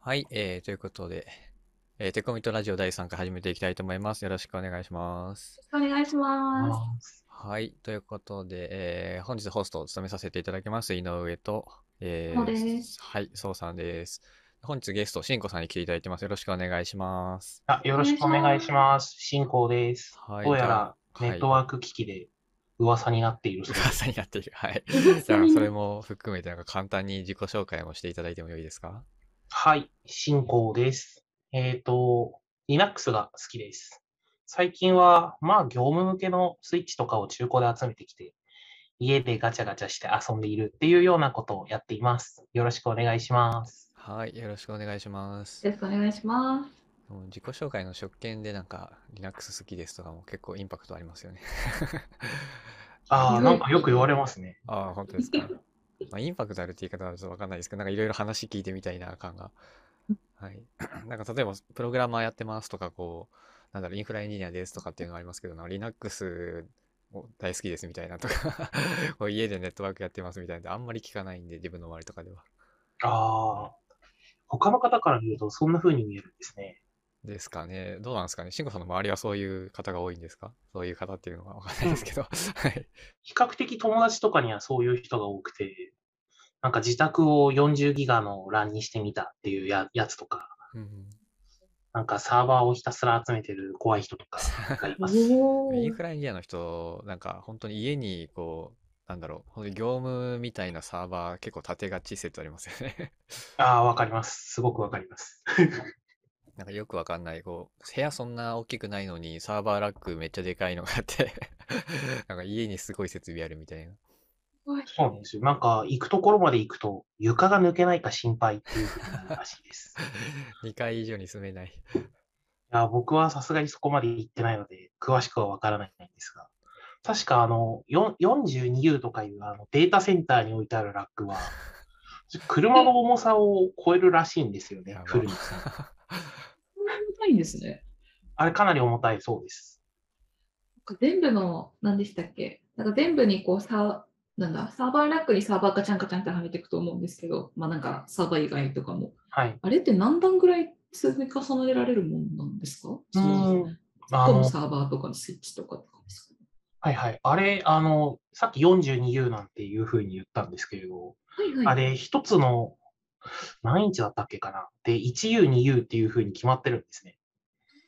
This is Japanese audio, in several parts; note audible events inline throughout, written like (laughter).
はい、えー、ということで、えー、テコミットラジオ第3回始めていきたいと思います。よろしくお願いします。お願いします。はい、ということで、えー、本日ホストを務めさせていただきます、井上と、えそうですはい、そうさんです。本日ゲスト、しんこさんに来ていただいてます。よろしくお願いします。あ、よろしくお願いします。進行です。はいどうやらネットワーク機器で噂になっているそうです。噂になっている。はい。噂じゃあ、にそれも含めて、なんか簡単に自己紹介もしていただいてもよいですか？はい、進行です。えっ、と、Linux が好きです。最近は、まあ、業務向けのスイッチとかを中古で集めてきて、家でガチャガチャして遊んでいるっていうようなことをやっています。よろしくお願いします。はい、よろしくお願いします。よろしくお願いします。自己紹介の職権でなんか Linux 好きですとかも結構インパクトありますよね。ああ、うんなんかよく言われますね。ああ、本当ですか。まあ、インパクトあるって言い方はちょっとわかんないですけど、なんかいろいろ話聞いてみたいな感が。はい。(clears throat) なんか例えば、プログラマーやってますとか、こう、なんだろう、インフラエンジニアですとかっていうのがありますけど、Linux を大好きですみたいなとか、(laughs) 家でネットワークやってますみたいなのあんまり聞かないんで、自分の周りとかでは。ああ、他の方から見るとそんな風に見えるんですね。ですかね。どうなんですかね。慎吾さんの周りはそういう方が多いんですか？そういう方っていうのはわかんないですけど。(laughs) はい。比較的友達とかにはそういう人が多くて、なんか自宅を40ギガの LAN にしてみたっていうややつとか、うんなんかサーバーをひたすら集めてる怖い人とかます。おインフラエンジニアの人、なんか本当に家にこう、なんだろう、本当に業務みたいなサーバー結構立てがち説ありますよね。(laughs) ああ、わかります。すごくわかります。(laughs) なんかよくわかんない、こう、部屋そんな大きくないのにサーバーラックめっちゃでかいのがあって、(laughs) なんか家にすごい設備あるみたいな。そうなんですよ。なんか行くところまで行くと床が抜けないか心配っていうふうになるらしいです。(laughs) 2階以上に住めない。いや僕はさすがにそこまで行ってないので、詳しくはわからないんですが、確かあの、よ 42U とかいうあのデータセンターに置いてあるラックは、車の重さを超えるらしいんですよね古い重たいんですね。あれかなり重たいそうです。なんか全部の、何でしたっけ？なんか全部にこうさ、なんだ、サーバーラックにサーバーガチャンガチャンってはめていくと思うんですけど、まあなんかサーバー以外とかも。はい。あれって何段ぐらい積み重ねられるものなんですか？うそのん。1個のサーバーとかのスイッチとかとかですか？はいはい。あれ、あの、さっき 42U なんていうふうに言ったんですけれど、はいはい。あれ、一つの、何インチだったっけかな？で、1U、2U っていうふうに決まってるんですね。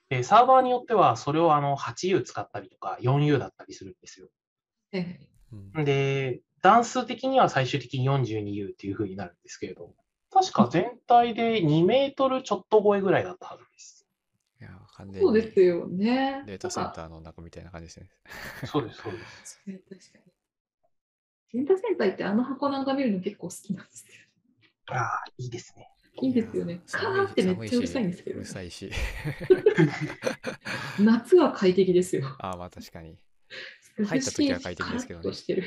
で、サーバーによっては、それをあの 8U 使ったりとか、4U だったりするんですよ。はいはいうんで、段数的には最終的に 42U っていうふうになるんですけれど、確か全体で2メートルちょっと超えぐらいだったはずです。いや、完全そうにですよね。データセンターの中みたいな感じですね。そうです、そうです。確かに。データセンター行ってあの箱なんか見るの結構好きなんですよ。ああ、いいですね。いいですよね。カーってめっちゃうるさいんですけどうる、さいし。(laughs) 夏は快適ですよ。ああ、まあ確かに。入入った時は快適ですけどねしてる。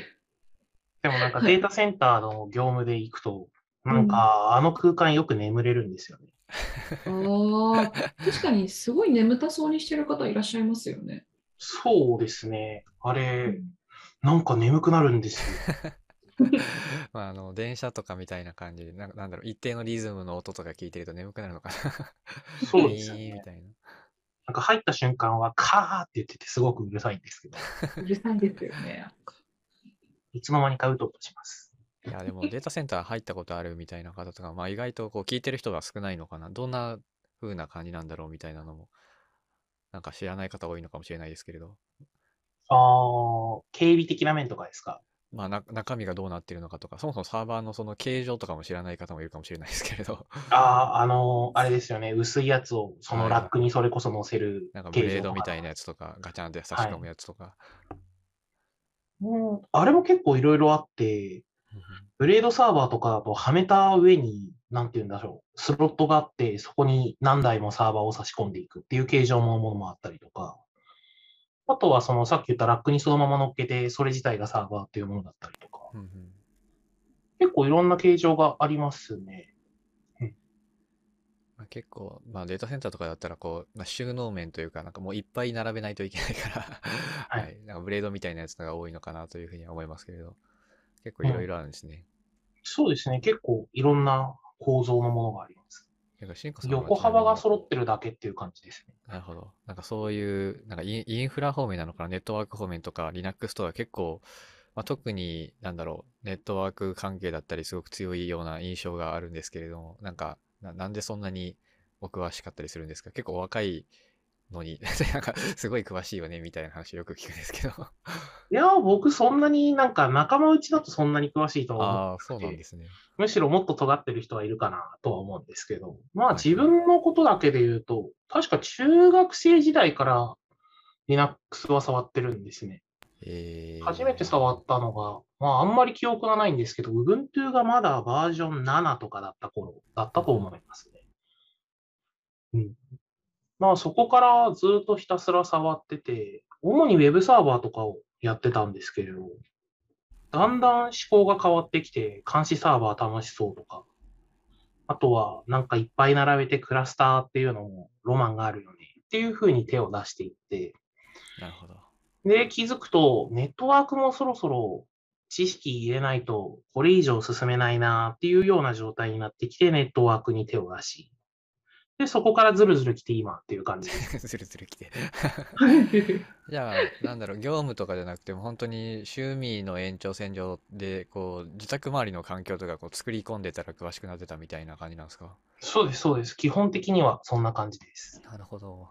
でもなんかはいデータセンターの業務で行くと、なんかあの空間よく眠れるんですよね。(laughs) ああ、確かにすごい眠たそうにしてる方いらっしゃいますよね。そうですね。あうれ、んなんか眠くなるんですよ。(laughs) まあ、あの、電車とかみたいな感じで、なんかなんだろう、一定のリズムの音とか聞いてると眠くなるのかな。(laughs) そうですよねみ。たいな。なんか入った瞬間はカーって言っててすごくうるさいんですけど、うるさいですよね。いつの間にかうとうとします。いや、でもデータセンター入ったことあるみたいな方とか、まあ意外とこう聞いてる人が少ないのかな。どんな風な感じなんだろうみたいなのも、なんか知らない方多いのかもしれないですけれど、あー、警備的な面とかですか？まあな中身がどうなってるのかとか、そもそもサーバーのその形状とかも知らない方もいるかもしれないですけれど、あー、あのーあれですよね。薄いやつをそのはい。ラックにそれこそ載せるなんかブレードみたいなやつとか、ガチャンって差し込むやつとか。うん、あれも結構いろいろあって、ブレードサーバーとかだとはめた上に、なんて言うんだろう、スロットがあって、そこに何台もサーバーを差し込んでいくっていう形状のものもあったりとか、あとはそのさっき言ったラックにそのまま乗っけて、それ自体がサーバーっていうものだったりとか、うんうん結構いろんな形状がありますね。まあ、結構、まあ、データセンターとかだったらこう、まあ、収納面というか、なんかもういっぱい並べないといけないから、はい (laughs) はい、なんかブレードみたいなやつが多いのかなというふうには思いますけれど、結構いろいろあるんですね。そうですね。結構いろんな構造のものがあります。か、しんこさんは横幅が揃ってるだけっていう感じですね。なるほど。なんかそういう、なんかインフラ方面なのかな、ネットワーク方面とか Linux とか結構、まあ、特になんだろう、ネットワーク関係だったりすごく強いような印象があるんですけれども、なんか、ななんでそんなにお詳しかったりするんですか？結構お若いのに、(laughs) なんかすごい詳しいよねみたいな話よく聞くんですけど。(laughs) いやー、僕そんなになんか仲間内だとそんなに詳しいとは思う。そうなんですね。むしろもっと尖ってる人はいるかなとは思うんですけど、まあはい自分のことだけで言うと、確か中学生時代から Linux は触ってるんですね。えー、初めて触ったのが、まああんまり記憶がないんですけど、Ubuntu がまだバージョン7とかだった頃だったと思いますね。うん。まあそこからずっとひたすら触ってて、主に Web サーバーとかをやってたんですけれど、だんだん思考が変わってきて、監視サーバー楽しそうとか、あとはなんかいっぱい並べてクラスターっていうのもロマンがあるよねっていう風に手を出していって、なるほど。で、気づくと、ネットワークもそろそろ知識入れないと、これ以上進めないなっていうような状態になってきて、ネットワークに手を出し、で、そこからずるずる来て今っていう感じです。ずるずる来て。(laughs) じゃあ、なんだろう、業務とかじゃなくても、本当に趣味の延長線上で、こう、自宅周りの環境とかこう作り込んでたら詳しくなってたみたいな感じなんですか？そうです、そうです。基本的にはそんな感じです。なるほど。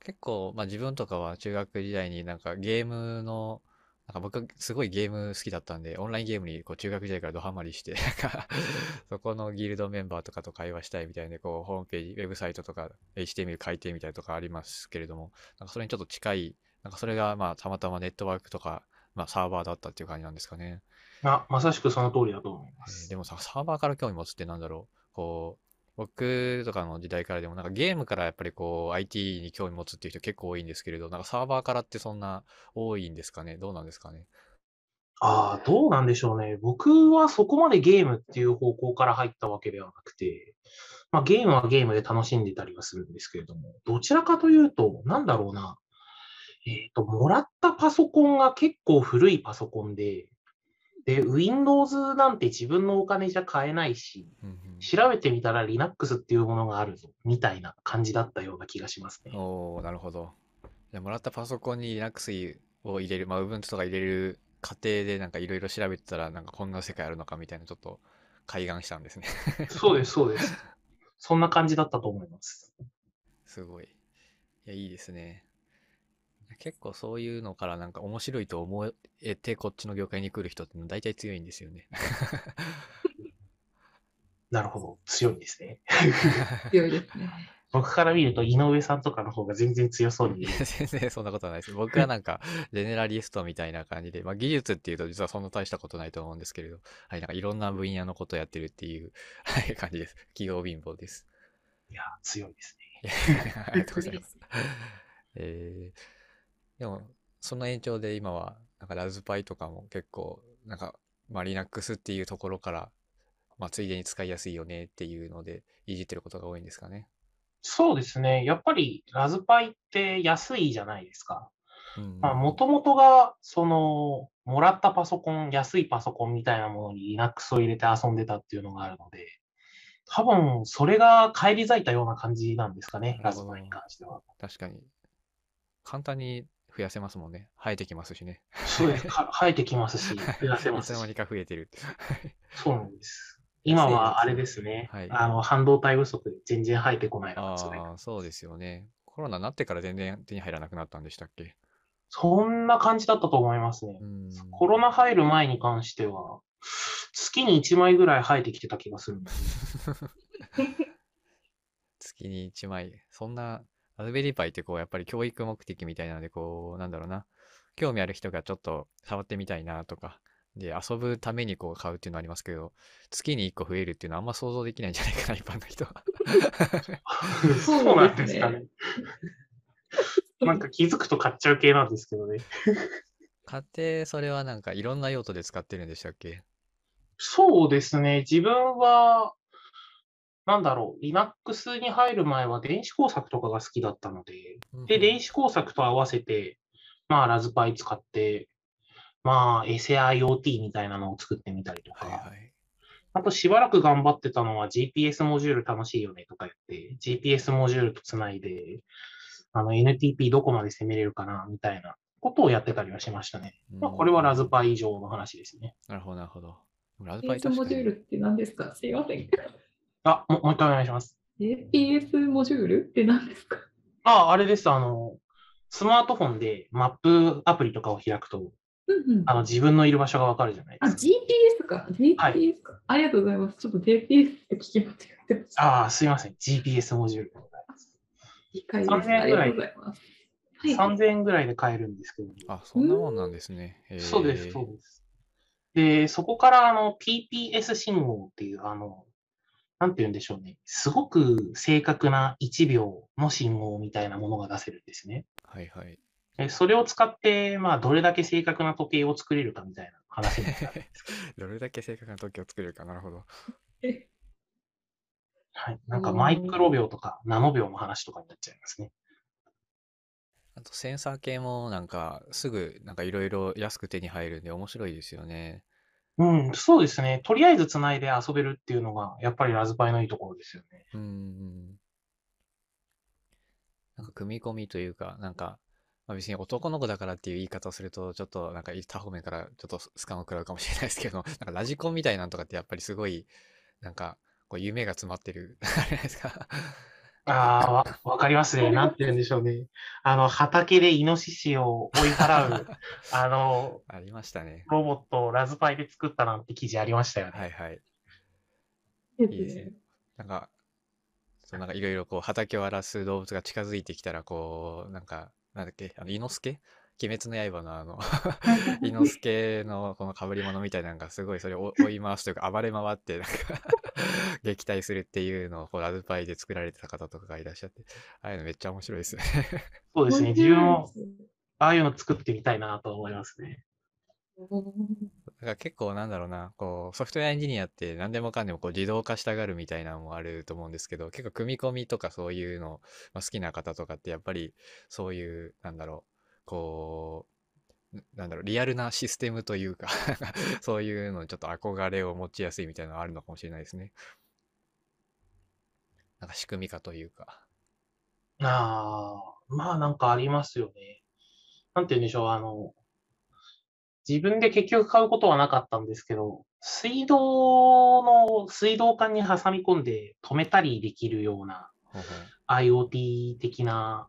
結構、まあ自分とかは中学時代になんかゲームの、なんか僕すごいゲーム好きだったんで、オンラインゲームにこう中学時代からドハマりして、なんか (laughs) そこのギルドメンバーとかと会話したいみたいで、こうホームページ、ウェブサイトとか HTML 書いてみたいなとかありますけれども、なんかそれにちょっと近い、なんかそれがまあたまたまネットワークとか、まあサーバーだったっていう感じなんですかね。あ、まさしくその通りだと思いまえーす。でもさ、サーバーから興味持つってなんだろう。こう、僕とかの時代からでも、なんかゲームからやっぱりこう、IT に興味持つっていう人結構多いんですけれど、なんかサーバーからってそんな多いんですかね？どうなんですかね？ああ、どうなんでしょうね。僕はそこまでゲームっていう方向から入ったわけではなくて、まあゲームはゲームで楽しんでたりはするんですけれども、どちらかというと、なんだろうな。えっと、もらったパソコンが結構古いパソコンで、で、Windows なんて自分のお金じゃ買えないし、うん調べてみたら Linux っていうものがあるぞ、みたいな感じだったような気がしますねうん。。おー、なるほど。じゃあもらったパソコンに Linux を入れる、まあ Ubuntu とか入れる過程でなんかいろいろ調べてたら、なんかこんな世界あるのかみたいなちょっと開眼したんですね。そうです、そうです。そんな感じだったと思います。すごい。いや、いいですね。結構そういうのからなんか面白いと思えてこっちの業界に来る人って大体強いんですよね。(laughs) なるほど。強いですね。(laughs) 強いですね。僕から見ると井上さんとかの方が全然強そうに。(laughs) 全然そんなことはないです。僕はなんか、ジェネラリストみたいな感じで、まあ技術っていうと実はそんな大したことないと思うんですけれど、はい、なんかいろんな分野のことをやってるっていう、はい、感じです。企業貧乏です。いや、強いですね。ありがとうございます。えー、でも、その延長で今は、なんかラズパイとかも結構、なんか、まあ Linux っていうところから、まあついでに使いやすいよねっていうので、いじってることが多いんですかね。そうですね。やっぱりラズパイって安いじゃないですか。もともとが、その、もらったパソコン、安いパソコンみたいなものに Linux を入れて遊んでたっていうのがあるので、多分、それが返り咲いたような感じなんですかね、ラズパイに関しては。確かに。簡単に増やせますもんね。生えてきますしね。そうです。(laughs) か生えてきますし、増やせますし。(laughs) いつの間にか増えてる。そうなんです。今はあれですね、はいあの、半導体不足で全然生えてこないああ、そうですよね。コロナになってから全然手に入らなくなったんでしたっけ？そんな感じだったと思いますねう。ん。コロナ入る前に関しては、月に1枚ぐらい生えてきてた気がするんです。(laughs) 月に1枚。そんな、ラズベリーパイってこう、やっぱり教育目的みたいなので、こう、なんだろうな。興味ある人がちょっと触ってみたいなとか、で、遊ぶためにこう買うっていうのはありますけど、月に1個増えるっていうのはあんま想像できないんじゃないかな、(laughs) 一般の人は。(laughs) そうなんですかね。(laughs) なんか気づくと買っちゃう系なんですけどね。買って、それはなんかいろんな用途で使ってるんでしたっけ？そうですね。自分は、なんだろう、Linux に入る前は電子工作とかが好きだったので、で、電子工作と合わせて、まあ、ラズパイ使って、まあ、エセ IoT みたいなのを作ってみたりとか、はいはい。あとしばらく頑張ってたのは GPS モジュール楽しいよねとか言って、GPS モジュールとつないで、あの NTP どこまで攻めれるかなみたいなことをやってたりはしましたね。まあ、これはラズパイ以上の話ですね。なるほど、なるほど。ラズパイ GPS モジュールって何ですか？すいません。あ、ももう一回お願いします。GPS モジュールって何ですか？あ、あれです。あの、スマートフォンでマップアプリとかを開くと、うんうん。あの自分のいる場所がわかるじゃないあ、ですか。GPS か。GPS か。ありがとうございます。ちょっと GPS って聞き間違ってました。ああ、すいません。GPS モジュールでございます。理解です。3000円ありがとうございます。はい。3000円ぐらいで買えるんですけど、あ、そんなもんなんですね。そうです、そうです。で、そこからあの PPS 信号っていう、あの、なんて言うんでしょうね。すごく正確な1秒の信号みたいなものが出せるんですね。はいはい。でそれを使って、まあ、どれだけ正確な時計を作れるかみたいな話になる。(laughs) どれだけ正確な時を作れるか、なるほど。(laughs) はい。なんかマイクロ秒とかナノ秒の話とかになっちゃいますね。あとセンサー系もなんかすぐなんかいろいろ安く手に入るんで面白いですよね。うん、そうですね。とりあえずつないで遊べるっていうのが、やっぱりラズパイのいいところですよね。うん。なんか組み込みというか、なんか、まあ、別に男の子だからっていう言い方をすると、ちょっとなんか他方面からちょっとスカンを食らうかもしれないですけど、(laughs) なんかラジコンみたいなんとかってやっぱりすごい、なんか、こう夢が詰まってる、(laughs) あれじゃないですか。ああ、わ、わかりますね。(laughs) なんて言うんでしょうね。あの、畑でイノシシを追い払う、(laughs) あの、ありましたね。ロボットをラズパイで作ったなんて記事ありましたよね。はいはい。いいいですね。なんか、そうなんかいろいろこう畑を荒らす動物が近づいてきたら、こう、なんか、なんだっけ、あの、伊之助鬼滅の刃のあの、(laughs) 伊之助のこの被り物みたいなのがすごいそれを追い回すというか暴れ回ってなんか (laughs) 撃退するっていうのをこうラズパイで作られてた方とかがいらっしゃって、ああいうのめっちゃ面白いですね。そうですね。自分も、ああいうの作ってみたいなと思いますね。だから結構なんだろうな、こうソフトウェアエンジニアって何でもかんでもこう自動化したがるみたいなのもあると思うんですけど、結構組み込みとかそういうの、まあ、好きな方とかってやっぱりそういう、なんだろう、こう、ななんだろう、リアルなシステムというか (laughs) そういうのにちょっと憧れを持ちやすいみたいなのがあるのかもしれないですね。なんか仕組み化というか。ああ、まあなんかありますよね。なんて言うんでしょう。あの、自分で結局買うことはなかったんですけど、水道の、水道管に挟み込んで止めたりできるような IoT 的な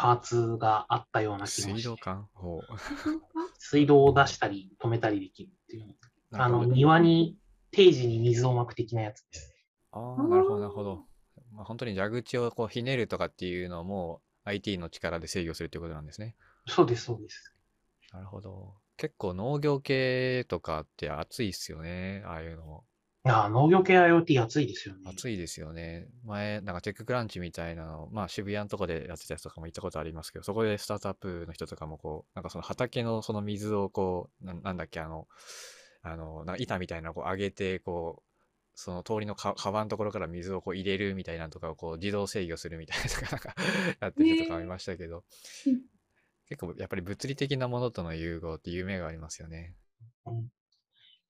パーツがあったような気が水道して、管？ほう。水道を出したり止めたりできるっていう。あの、庭に定時に水をまく的なやつです。ああ、なるほど、なるほど。まあ、本当に蛇口をこうひねるとかっていうのも IT の力で制御するっていうことなんですね。そうです、そうです。なるほど。結構農業系とかって熱いっすよね。ああいうの。ああ、農業系 IoT 熱いですよね。熱いですよね。前、なんかテッククランチみたいなの、まあ渋谷のとこでやってたやつとかも行ったことありますけど、そこでスタートアップの人とかもこう、なんかその畑のその水をこう、なんなんだっけ、あの、あの、なんか板みたいなのをこう上げて、こう、その通りのか川のところから水をこう入れるみたいなのとかをこう自動制御するみたいなとか、なんか (laughs) やってる人とか見ましたけど、うん結構やっぱり物理的なものとの融合って夢がありますよね。うんい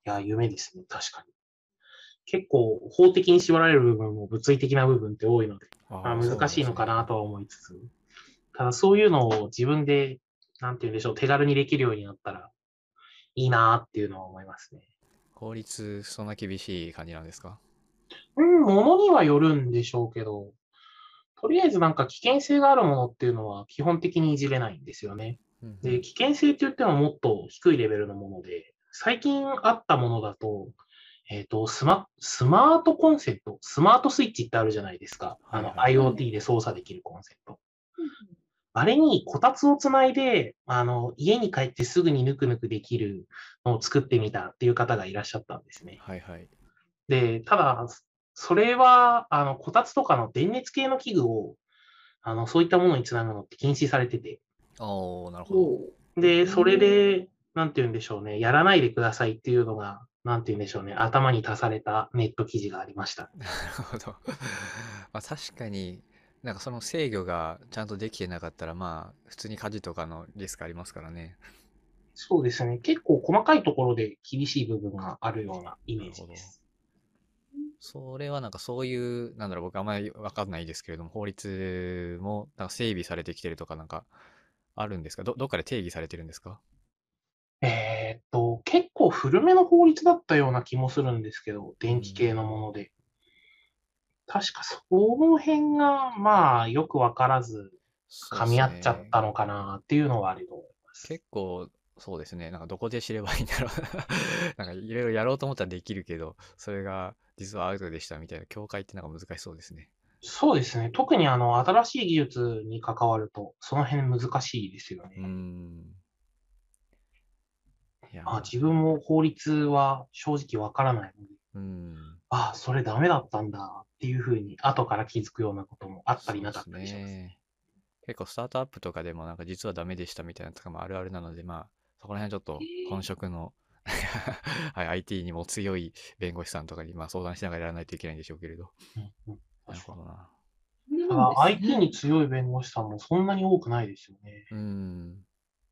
や、夢ですね、確かに。結構、法的に縛られる部分も物理的な部分って多いので、ああ難しいのかな。なとは思いつつ、ただそういうのを自分で、なんて言うんでしょう、手軽にできるようになったらいいなっていうのは思いますね。法律、そんな厳しい感じなんですか？うん、ものにはよるんでしょうけど、とりあえずなんか危険性があるものっていうのは基本的にいじれないんですよね。で、危険性って言ってももっと低いレベルのもので、最近あったものだと、えっ、と、スマ、スマートコンセント、スマートスイッチってあるじゃないですか。あの、はいはい IoT で操作できるコンセント。あれにこたつをつないで、あの、家に帰ってすぐにぬくぬくできるのを作ってみたっていう方がいらっしゃったんですね。はいはい。で、ただ、それは、あの、こたつとかの電熱系の器具を、あの、そういったものにつなぐのって禁止されてて、おー、なるほど。で、それで、なんて言うんでしょうね、やらないでくださいっていうのが、なんて言うんでしょうね、頭に足されたネット記事がありました。(laughs) なるほど。(laughs) まあ確かに、なんかその制御がちゃんとできてなかったら、まあ普通に火事とかのリスクありますからね。そうですね、結構細かいところで厳しい部分があるようなイメージです。それはなんかそういう、なんだろう、僕あんまりわかんないですけれども、法律もなんか整備されてきてるとかなんかあるんですか？ど、どっかで定義されてるんですか？えーっと、結構古めの法律だったような気もするんですけど、電気系のもので。確かその辺が、まあ、よくわからず、噛み合っちゃったのかなっていうのはあると思います。結構、そうですね。なんかどこで知ればいいんだろう。(laughs) なんかいろいろやろうと思ったらできるけど、それが実はアウトでしたみたいな境界ってなんか難しそうですね。そうですね。特にあの、新しい技術に関わると、その辺難しいですよね。ん。いやあ、自分も法律は正直わからないので、うーん。あ、それダメだったんだっていうふうに、後から気づくようなこともあったりなかったりします。すね。結構スタートアップとかでもなんか実はダメでしたみたいなのとかもあるあるなので、まあ、そこら辺ちょっと本職の、(laughs) はい、IT にも強い弁護士さんとかにまあ相談しながらやらないといけないんでしょうけれど。うんうんなるほどな。ただ IT に強い弁護士さんもそんなに多くないですよね。うーん。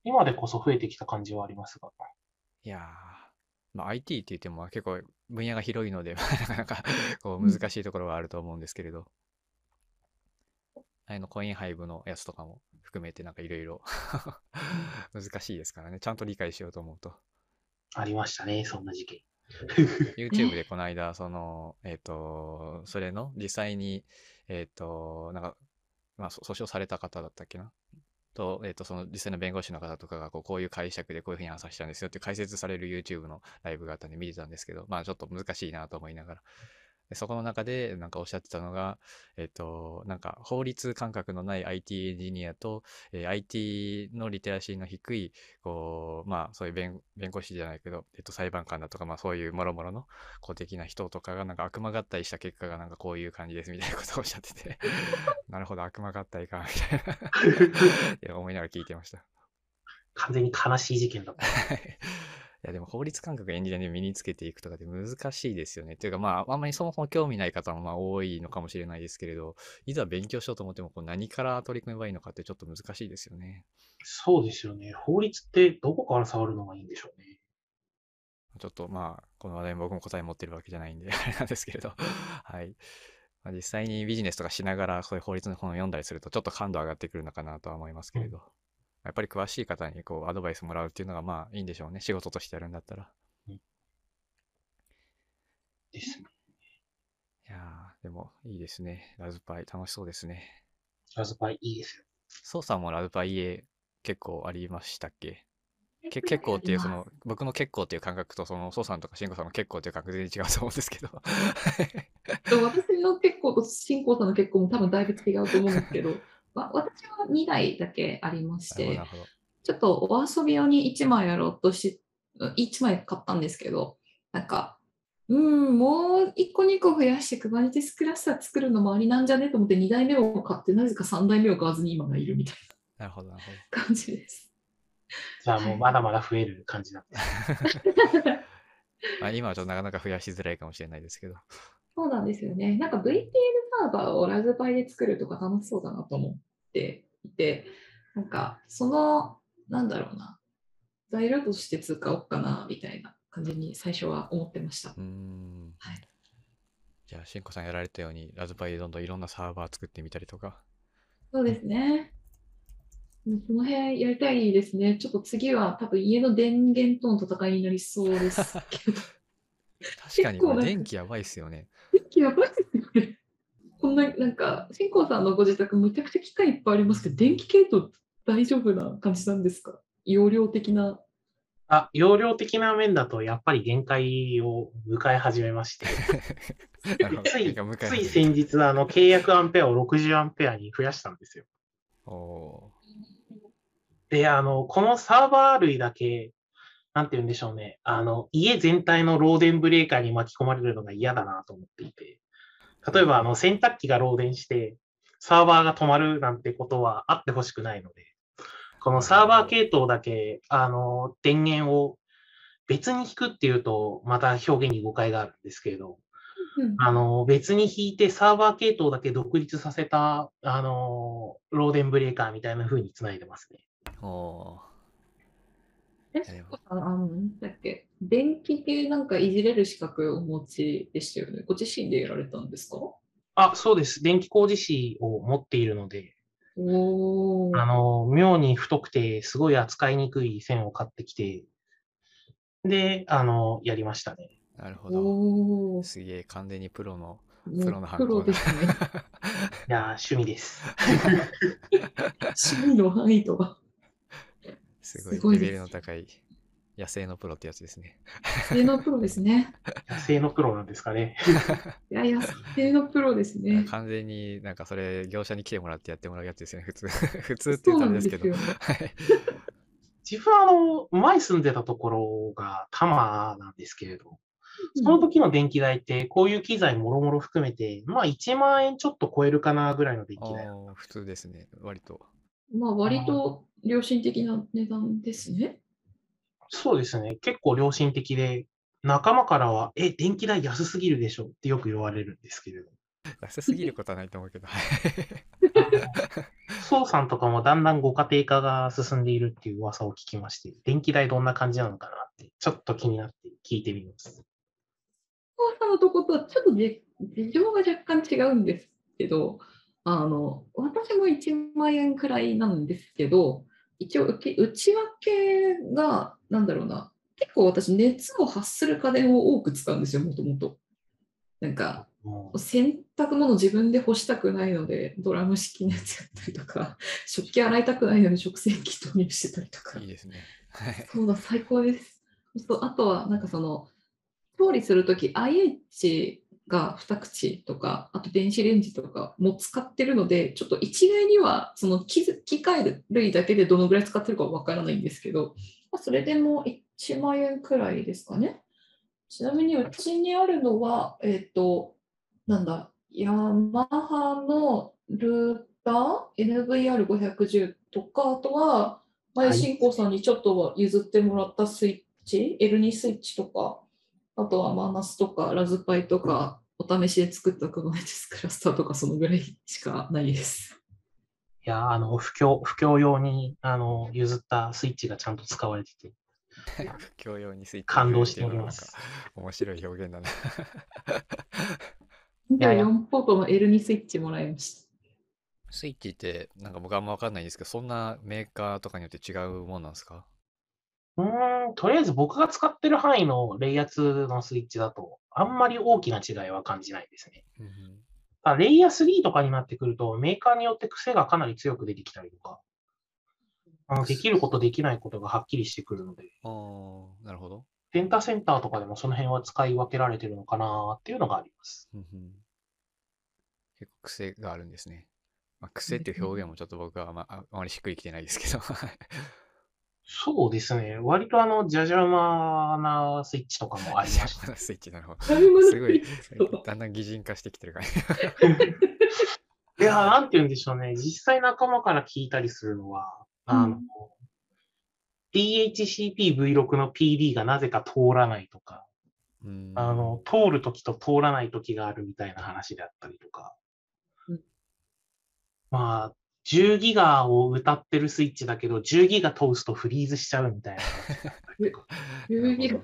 今でこそ増えてきた感じはありますが。いやー、まあ、IT って言っても結構分野が広いので、(laughs) なかなかこう難しいところはあると思うんですけれど、あのコインハイブのやつとかも含めてなんかいろいろ難しいですからね、ちゃんと理解しようと思うと。ありましたね、そんな事件。(laughs) YouTube でこの間、その、えっ、と、それの実際に、えっ、と、なんか、まあ、そ訴訟された方だったっけな？と、えっ、と、その実際の弁護士の方とかがこう、こういう解釈でこういうふうに話したんですよって解説される YouTube のライブがあったんで見てたんですけど、まあちょっと難しいなと思いながら。でそこの中でなんかおっしゃってたのが、えっ、と、なんか法律感覚のない IT エンジニアと、えー IT のリテラシーの低い、こう、まあそういう弁弁護士じゃないけど、えっ、と、裁判官だとか、まあそういうもろもろの公的な人とかがなんか悪魔合体した結果がなんかこういう感じですみたいなことをおっしゃってて、(laughs) なるほど、悪魔合体か、みたいな (laughs) いや思いながら聞いてました。完全に悲しい事件だった。いやでも法律感覚エンジニアに身につけていくとかって難しいですよね。っていうかまああんまりそもそも興味ない方もまあ多いのかもしれないですけれど、いざ勉強しようと思ってもこう何から取り組めばいいのかってちょっと難しいですよね。そうですよね。法律ってどこから触るのがいいんでしょうね。ちょっとまあこの話題も僕も答え持ってるわけじゃないんであれなんですけれど、(laughs) はい。まあ、実際にビジネスとかしながらそういう法律の本を読んだりするとちょっと感度上がってくるのかなとは思いますけれど、やっぱり詳しい方にこうアドバイスもらうっていうのがまあいいんでしょうね。仕事としてやるんだったら。ですね。いやー、でもいいですね。ラズパイ楽しそうですね。ラズパイいいですよ。ソウさんもラズパイ家結構ありましたっけ？け結構っていうその僕の結構っていう感覚とそのソウさんとかシンコさんの結構っていう感覚全然違うと思うんですけど (laughs) 私の結構と新興さんの結構も多分だいぶ違うと思うんですけど、まあ、私は2台だけありましてちょっとお遊び用に1枚やろうとし、1枚買ったんですけど、なんか、うん、もう1個2個増やして Kubernetes クラスター作るのもありなんじゃね？と思って2台目を買って、なぜか3台目を買わずに今がいるみたいなるほどなるほどな感じです。じゃあもうまだまだ増える感じなんです。(laughs) まあ今はちょっとなかなか増やしづらいかもしれないですけどそうなんですよね。なんか VPN サーバーをラズパイで作るとか楽しそうだなと思っていて、なんかその、なんだろうな、材料として使おうかなみたいな感じに最初は思ってましたう。ーんはいじゃあシンコさんやられたようにラズパイでどんどんいろんなサーバー作ってみたりとかそうですね。うんその辺やりたいですね。ちょっと次は多分家の電源との戦いになりそうですけど。(laughs) 確かに電気やばいっすよね電気やばいです。こんな、なんか、新興さんのご自宅めちゃくちゃ機械いっぱいありますけど、電気系統大丈夫な感じなんですか？容量的な。あ、容量的な面だとやっぱり限界を迎え始めまして、(laughs) ついついい先日あの契約アンペアを60アンペアに増やしたんですよ。おで、あの、このサーバー類だけ、なんて言うんでしょうね。あの、家全体の漏電ブレーカーに巻き込まれるのが嫌だなと思っていて。例えば、あの、洗濯機が漏電して、サーバーが止まるなんてことはあってほしくないので、このサーバー系統だけ、あの、電源を別に引くっていうと、また表現に誤解があるんですけれど、うん。あの、別に引いてサーバー系統だけ独立させた、あの、漏電ブレーカーみたいな風につないでますね。ー。おえ、やれば新興さん、あの、何だっけ系なんかいじれる資格をお持ちでしたよね。ご自身でやられたんですか？あ、そうです。電気工事士を持っているので、おー。あの、妙に太くて、すごい扱いにくい線を買ってきて、で、あの、やりましたね。なるほど。すげえ、完全にプロの、もプロのうプロですね。(laughs) いやー、趣味です。(laughs) 趣味の範囲とは。すごいレベルの高い野生のプロってやつですね。性のプロですね。(laughs) 野生のプロなんですかね。(laughs) いやいや、性のプロですね。完全になんかそれ業者に来てもらってやってもらうやつですよね、普通。(laughs) 普通って言ったらあれですけど。自分は、あの、前住んでたところが多摩なんですけれど、その時の電気代って、こういう機材もろもろ含めて、まあ1万円ちょっと超えるかなぐらいの電気代。普通ですね、割と。まあ、割と良心的な値段ですね。そうですね。結構良心的で、仲間からは、え、電気代安すぎるでしょってよく言われるんですけれど。安すぎることはないと思うけど。はい宋さんとかもだんだんご家庭化が進んでいるっていう噂を聞きまして、電気代どんな感じなのかなって、ちょっと気になって聞いてみます。お母さんのとことはちょっとじ事情が若干違うんですけど、あの私も1万円くらいなんですけど、一応受け内訳が、なんだろうな、結構私、熱を発する家電を多く使うんですよ、もともと。なんか、洗濯物自分で干したくないので、ドラム式のやつやったりとか、(laughs) 食器洗いたくないので、食洗機投入してたりとかいい。ですね。はいそうだ、最高です。そうあとは、なんかその、調理するとき、IH が2口とか、あと電子レンジとかも使ってるので、ちょっと一概には、その機機械類だけでどのぐらい使ってるかわからないんですけど、まあ、それでも1万円くらいですかね。ちなみに、うちにあるのは、えっ、と、なんだ、ヤマハのルーター NVR510 とか、あとは、前はい新興さんにちょっと譲ってもらったスイッチ、L2 スイッチとか、あとはマナスとかラズパイとか、お試しで作ったクノネテスクラスターとか、そのぐらいしかないです。いや、あの、不況、不況用に、あの、譲ったスイッチがちゃんと使われてて、教養について感動しております。面白い表現だな。(laughs) やいや4ポートの L2 スイッチもらいました。スイッチって、なんか僕あんま分かんないんですけど、そんなメーカーとかによって違うもんなんですか？うーん、とりあえず僕が使ってる範囲のレイ圧のスイッチだと、あんまり大きな違いは感じないですね。うんうんただレイヤー3とかになってくると、メーカーによって癖がかなり強く出てきたりとか、あのできることできないことがはっきりしてくるので、ああ、なるほど。データセンターとかでもその辺は使い分けられてるのかなっていうのがあります。うんうん結構癖があるんですね。まあ、癖っていう表現もちょっと僕はあまああまりしっくりきてないですけど。はいそうですね。割とあの、じゃじゃ馬なスイッチとかもありました。スイッチなるほど。すごいだんだん擬人化してきてるから。いや、なんて言うんでしょうね。実際仲間から聞いたりするのは、あの、うん DHCP-V6 の PD がなぜか通らないとか、うんあの、通るときと通らないときがあるみたいな話であったりとかうん。まあ、10ギガを歌ってるスイッチだけど、10ギガ通すとフリーズしちゃうみたいな話だったりとか。遊戯王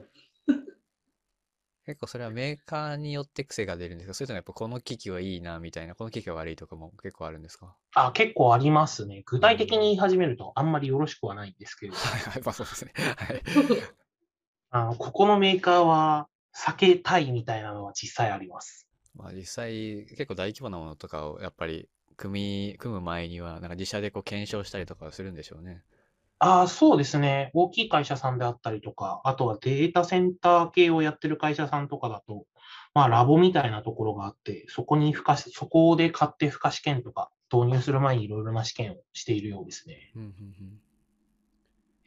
結構それはメーカーによって癖が出るんですか？それともやっぱこの機器はいいなみたいな、この機器は悪いとかも結構あるんですか？あ、結構ありますね。具体的に言い始めるとあんまりよろしくはないんですけれど、はいはい、まあそうですね。はい。(laughs) あのここのメーカーは避けたいみたいなのは実際あります。まあ実際結構大規模なものとかをやっぱり組み、組む前にはなんか自社でこう検証したりとかはするんでしょうね。ああ、そうですね。大きい会社さんであったりとか、あとはデータセンター系をやってる会社さんとかだと、まあ、ラボみたいなところがあって、そこに付加し、そこで買って付加試験とか、導入する前にいろいろな試験をしているようですね。うんうんうん。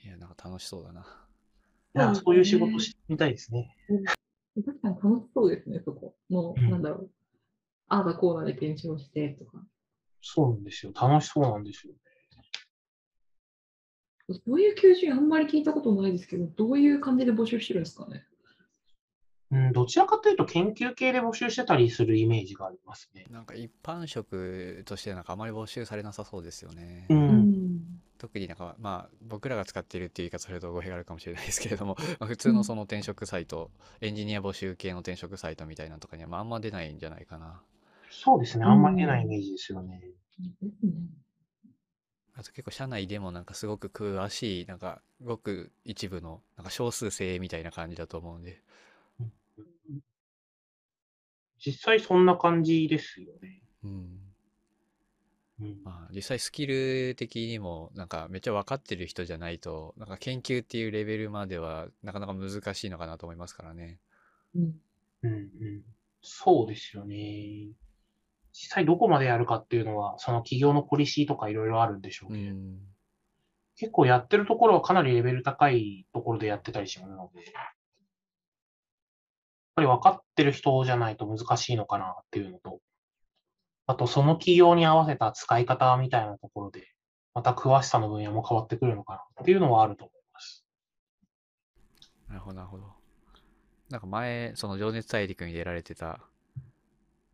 いや、なんか楽しそうだな。いや、そういう仕事してみたいですね。確かに楽しそうですね、そこ。もう、うんなんだろう。ああだこうだで検証してとか。そうなんですよ。楽しそうなんですよ。そういう求人あんまり聞いたことないですけど、どういう感じで募集してるんですかね？うん、どちらかというと研究系で募集してたりするイメージがありますね。なんか一般職としてなんかあまり募集されなさそうですよね。う。うんん。特になんかまあ僕らが使っているっていう言い方すると語弊があるかもしれないですけれども、(laughs) まあ、普通のその転職サイト、エンジニア募集系の転職サイトみたいなのとかにはまああんま出ないんじゃないかな。そうですね。あんまり出ないイメージですよね。うんあと結構社内でもなんかすごく詳しい、なんかごく一部のなんか少数精鋭みたいな感じだと思うんで。実際そんな感じですよね。うん。うんまあ実際スキル的にもなんかめっちゃ分かってる人じゃないと、なんか研究っていうレベルまではなかなか難しいのかなと思いますからね。うんうんうん、そうですよね。実際どこまでやるかっていうのは、その企業のポリシーとかいろいろあるんでしょううけど、ん。結構やってるところはかなりレベル高いところでやってたりしますので、やっぱり分かってる人じゃないと難しいのかなっていうのと、あとその企業に合わせた使い方みたいなところで、また詳しさの分野も変わってくるのかなっていうのはあると思います。なるほど、なるほど。なんか前、その情熱大陸に出られてた、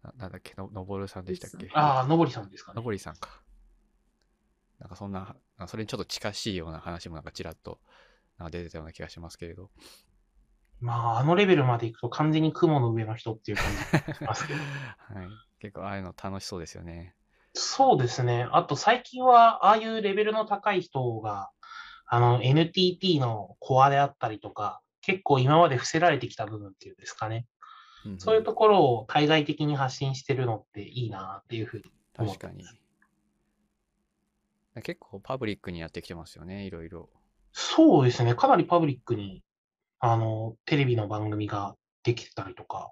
ななんだっけ、ののぼるさんでしたっけ？ああ、のぼりさんですかねの。ぼりさんか。なんかそんな、あそれにちょっと近しいような話もなんかちらっとなんか出てたような気がしますけれど。まあ、あのレベルまで行くと完全に雲の上の人っていう感じがしますけど。(laughs) はい。結構ああいうの楽しそうですよね。そうですね。あと最近は、ああいうレベルの高い人が、あの、NTT のコアであったりとか、結構今まで伏せられてきた部分っていうんですかね。うんそういうところを対外的に発信してるのっていいなっていうふうに確かに。結構パブリックにやってきてますよね、いろいろ。そうですね。かなりパブリックに、あの、テレビの番組ができてたりとか、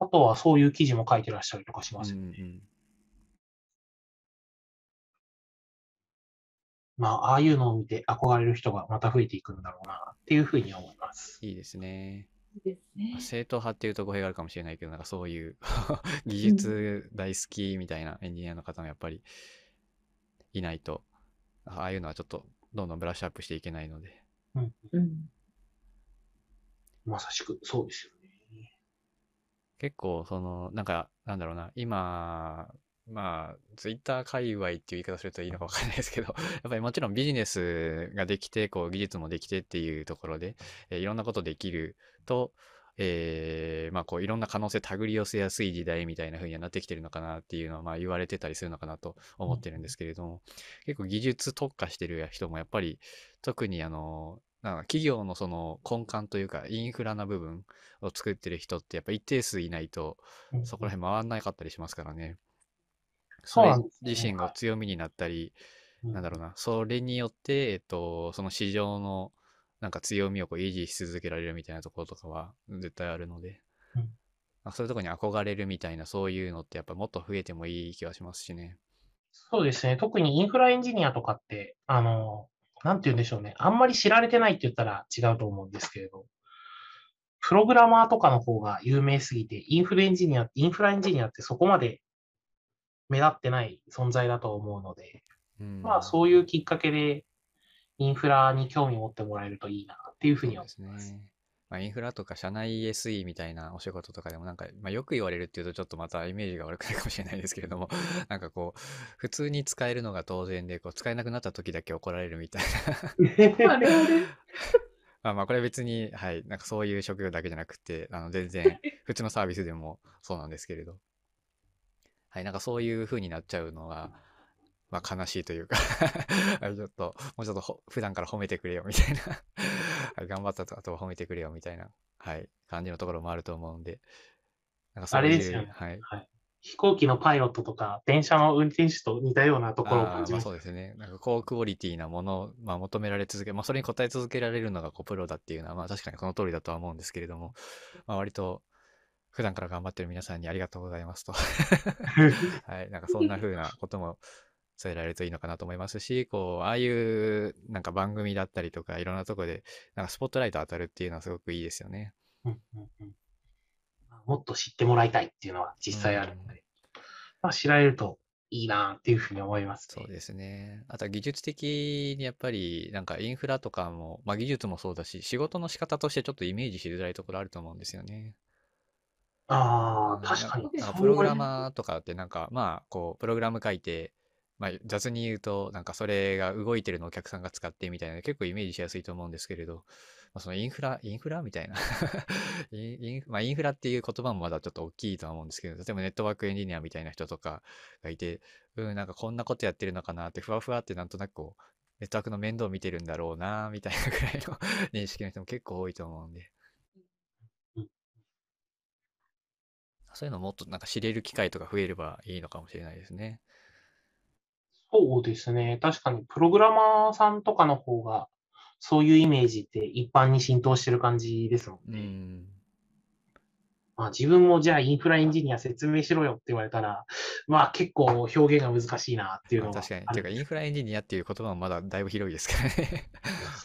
あとはそういう記事も書いてらっしゃるとかしますよ。うんうん。まあ、ああいうのを見て憧れる人がまた増えていくんだろうなっていうふうに思います。いいですね。ねまあ。正統派っていうと語弊があるかもしれないけど、なんかそういう (laughs) 技術大好きみたいなエンジニアの方もやっぱりいないと、ああいうのはちょっとどんどんブラッシュアップしていけないので。うんまさしく、そうですよね。結構そのなんかなんだろうな今まあツイッター界隈っていう言い方するといいのかわかんないですけど (laughs) やっぱりもちろんビジネスができてこう技術もできてっていうところで、えーいろんなことできると、えーまあこういろんな可能性手繰り寄せやすい時代みたいな風にはなってきてるのかなっていうのはまあ言われてたりするのかなと思ってるんですけれども、結構技術特化してる人もやっぱり特にあのなんか企業のその根幹というかインフラな部分を作ってる人ってやっぱ一定数いないとうんそこら辺回んなかったりしますからね。それ自身が強みになったり、うん。なんだろうな、それによって、えっと、その市場のなんか強みをこう維持し続けられるみたいなところとかは絶対あるので、うんまあそういうところに憧れるみたいなそういうのってやっぱもっと増えてもいい気がしますしね。そうですね。特にインフラエンジニアとかって、あの、なんて言うんでしょうね。あんまり知られてないって言ったら違うと思うんですけれど、プログラマーとかの方が有名すぎて、インフルエンジニア、インフラエンジニアってそこまで目立ってない存在だと思うので、うん、まあそういうきっかけでインフラに興味を持ってもらえるといいなっていうふうに思います。まあ、インフラとか社内 SE みたいなお仕事とかでもなんか、まあ、よく言われるっていうとちょっとまたイメージが悪くないかもしれないですけれども、(laughs) なんかこう、普通に使えるのが当然で、こう使えなくなった時だけ怒られるみたいな。(laughs) まあまあこれ別に、はい、なんかそういう職業だけじゃなくて、あの全然 (laughs) 普通のサービスでもそうなんですけれど。はい、なんかそういう風になっちゃうのが、まあ悲しいというか (laughs) はい、ちょっと、もうちょっとほ普段から褒めてくれよみたいな (laughs) はい、頑張ったと後は褒めてくれよみたいな、はい、感じのところもあると思うんで、なんかそういう、あれですよねはい。飛行機のパイロットとか、電車の運転手と似たようなところを感じます。そうですね。なんか高クオリティなものを、まあ、求められ続け、まあそれに応え続けられるのがこうプロだっていうのは、まあ確かにこの通りだとは思うんですけれども、まあ割と普段から頑張ってる皆さんにありがとうございますと。(laughs) はい。なんかそんな風なことも伝えられるといいのかなと思いますし、こう、ああいうなんか番組だったりとか、いろんなとこで、なんかスポットライト当たるっていうのはすごくいいですよね。うんうんうんもっと知ってもらいたいっていうのは実際あるので、まあ、知られるといいなっていうふうに思います、ね。そうですね。あとは技術的にやっぱりなんかインフラとかも、まあ技術もそうだし、仕事の仕方としてちょっとイメージしづらいところあると思うんですよね。ああ、うん確かに。プログラマーとかってなんかまあこうプログラム書いて、まあ、雑に言うと、なんかそれが動いてるのをお客さんが使ってみたいな、結構イメージしやすいと思うんですけれど、まあ、そのインフラ、インフラみたいな (laughs) イン、まあ、インフラっていう言葉もまだちょっと大きいとは思うんですけど、例えばネットワークエンジニアみたいな人とかがいて、うん、なんかこんなことやってるのかなって、ふわふわってなんとなくこう、ネットワークの面倒を見てるんだろうな、みたいなぐらいの (laughs) 認識の人も結構多いと思うんで。そういうのもっとなんか知れる機会とか増えればいいのかもしれないですね。そうですね。確かに、プログラマーさんとかの方が、そういうイメージって一般に浸透してる感じですもんうね。ん。まあ、自分もじゃあインフラエンジニア説明しろよって言われたら、まあ結構表現が難しいなっていうのはまあ確かに。あるていうか、インフラエンジニアっていう言葉もまだだいぶ広いですからね。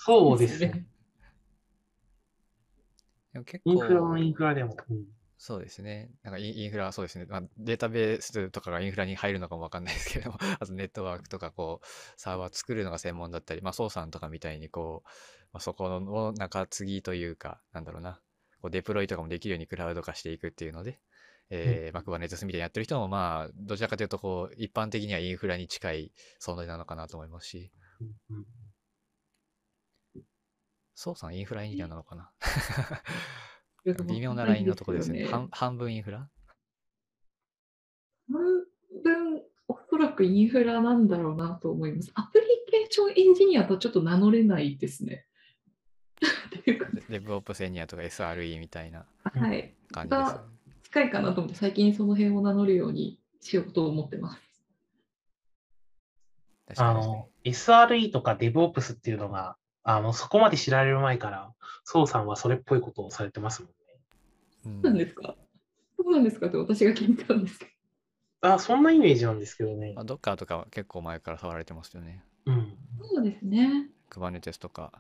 そうですね。(laughs) でも結インフラ構はインフラでも。うんそうですね。なんかインフラ、そうですね。まあ、データベースとかがインフラに入るのかもわかんないですけれども、(laughs) あとネットワークとかこう、サーバー作るのが専門だったり、まあ、ソーさんとかみたいにこう、まあ、そこの中継ぎというか、なんだろうな、こうデプロイとかもできるようにクラウド化していくっていうので、えー、まあ、Kubernetes みたいにやってる人も、まあ、どちらかというと、こう、一般的にはインフラに近い存在なのかなと思いますし、うんうん。ソーさんインフラエンジニアなのかな微微妙なラインのところですね。半半半分インフラ？分、おそらくインフラなんだろうなと思います。アプリケーションエンジニアとはちょっと名乗れないですね。っていうか、デブオプスエンジニアとか SRE みたいなはい。感じですね。近いかなと思って、最近その辺を名乗るようにしようと思ってます。あの、SRE とか DevOps っていうのが、あの、そこまで知られる前から、宋さんはそれっぽいことをされてますもんね。うんそうなんですか？そうなんですかって私が聞いたんですけど。あ、そんなイメージなんですけどねまあ、。ドッカーとかは結構前から触られてますよね。うん。そうですね。Kubernetes とか。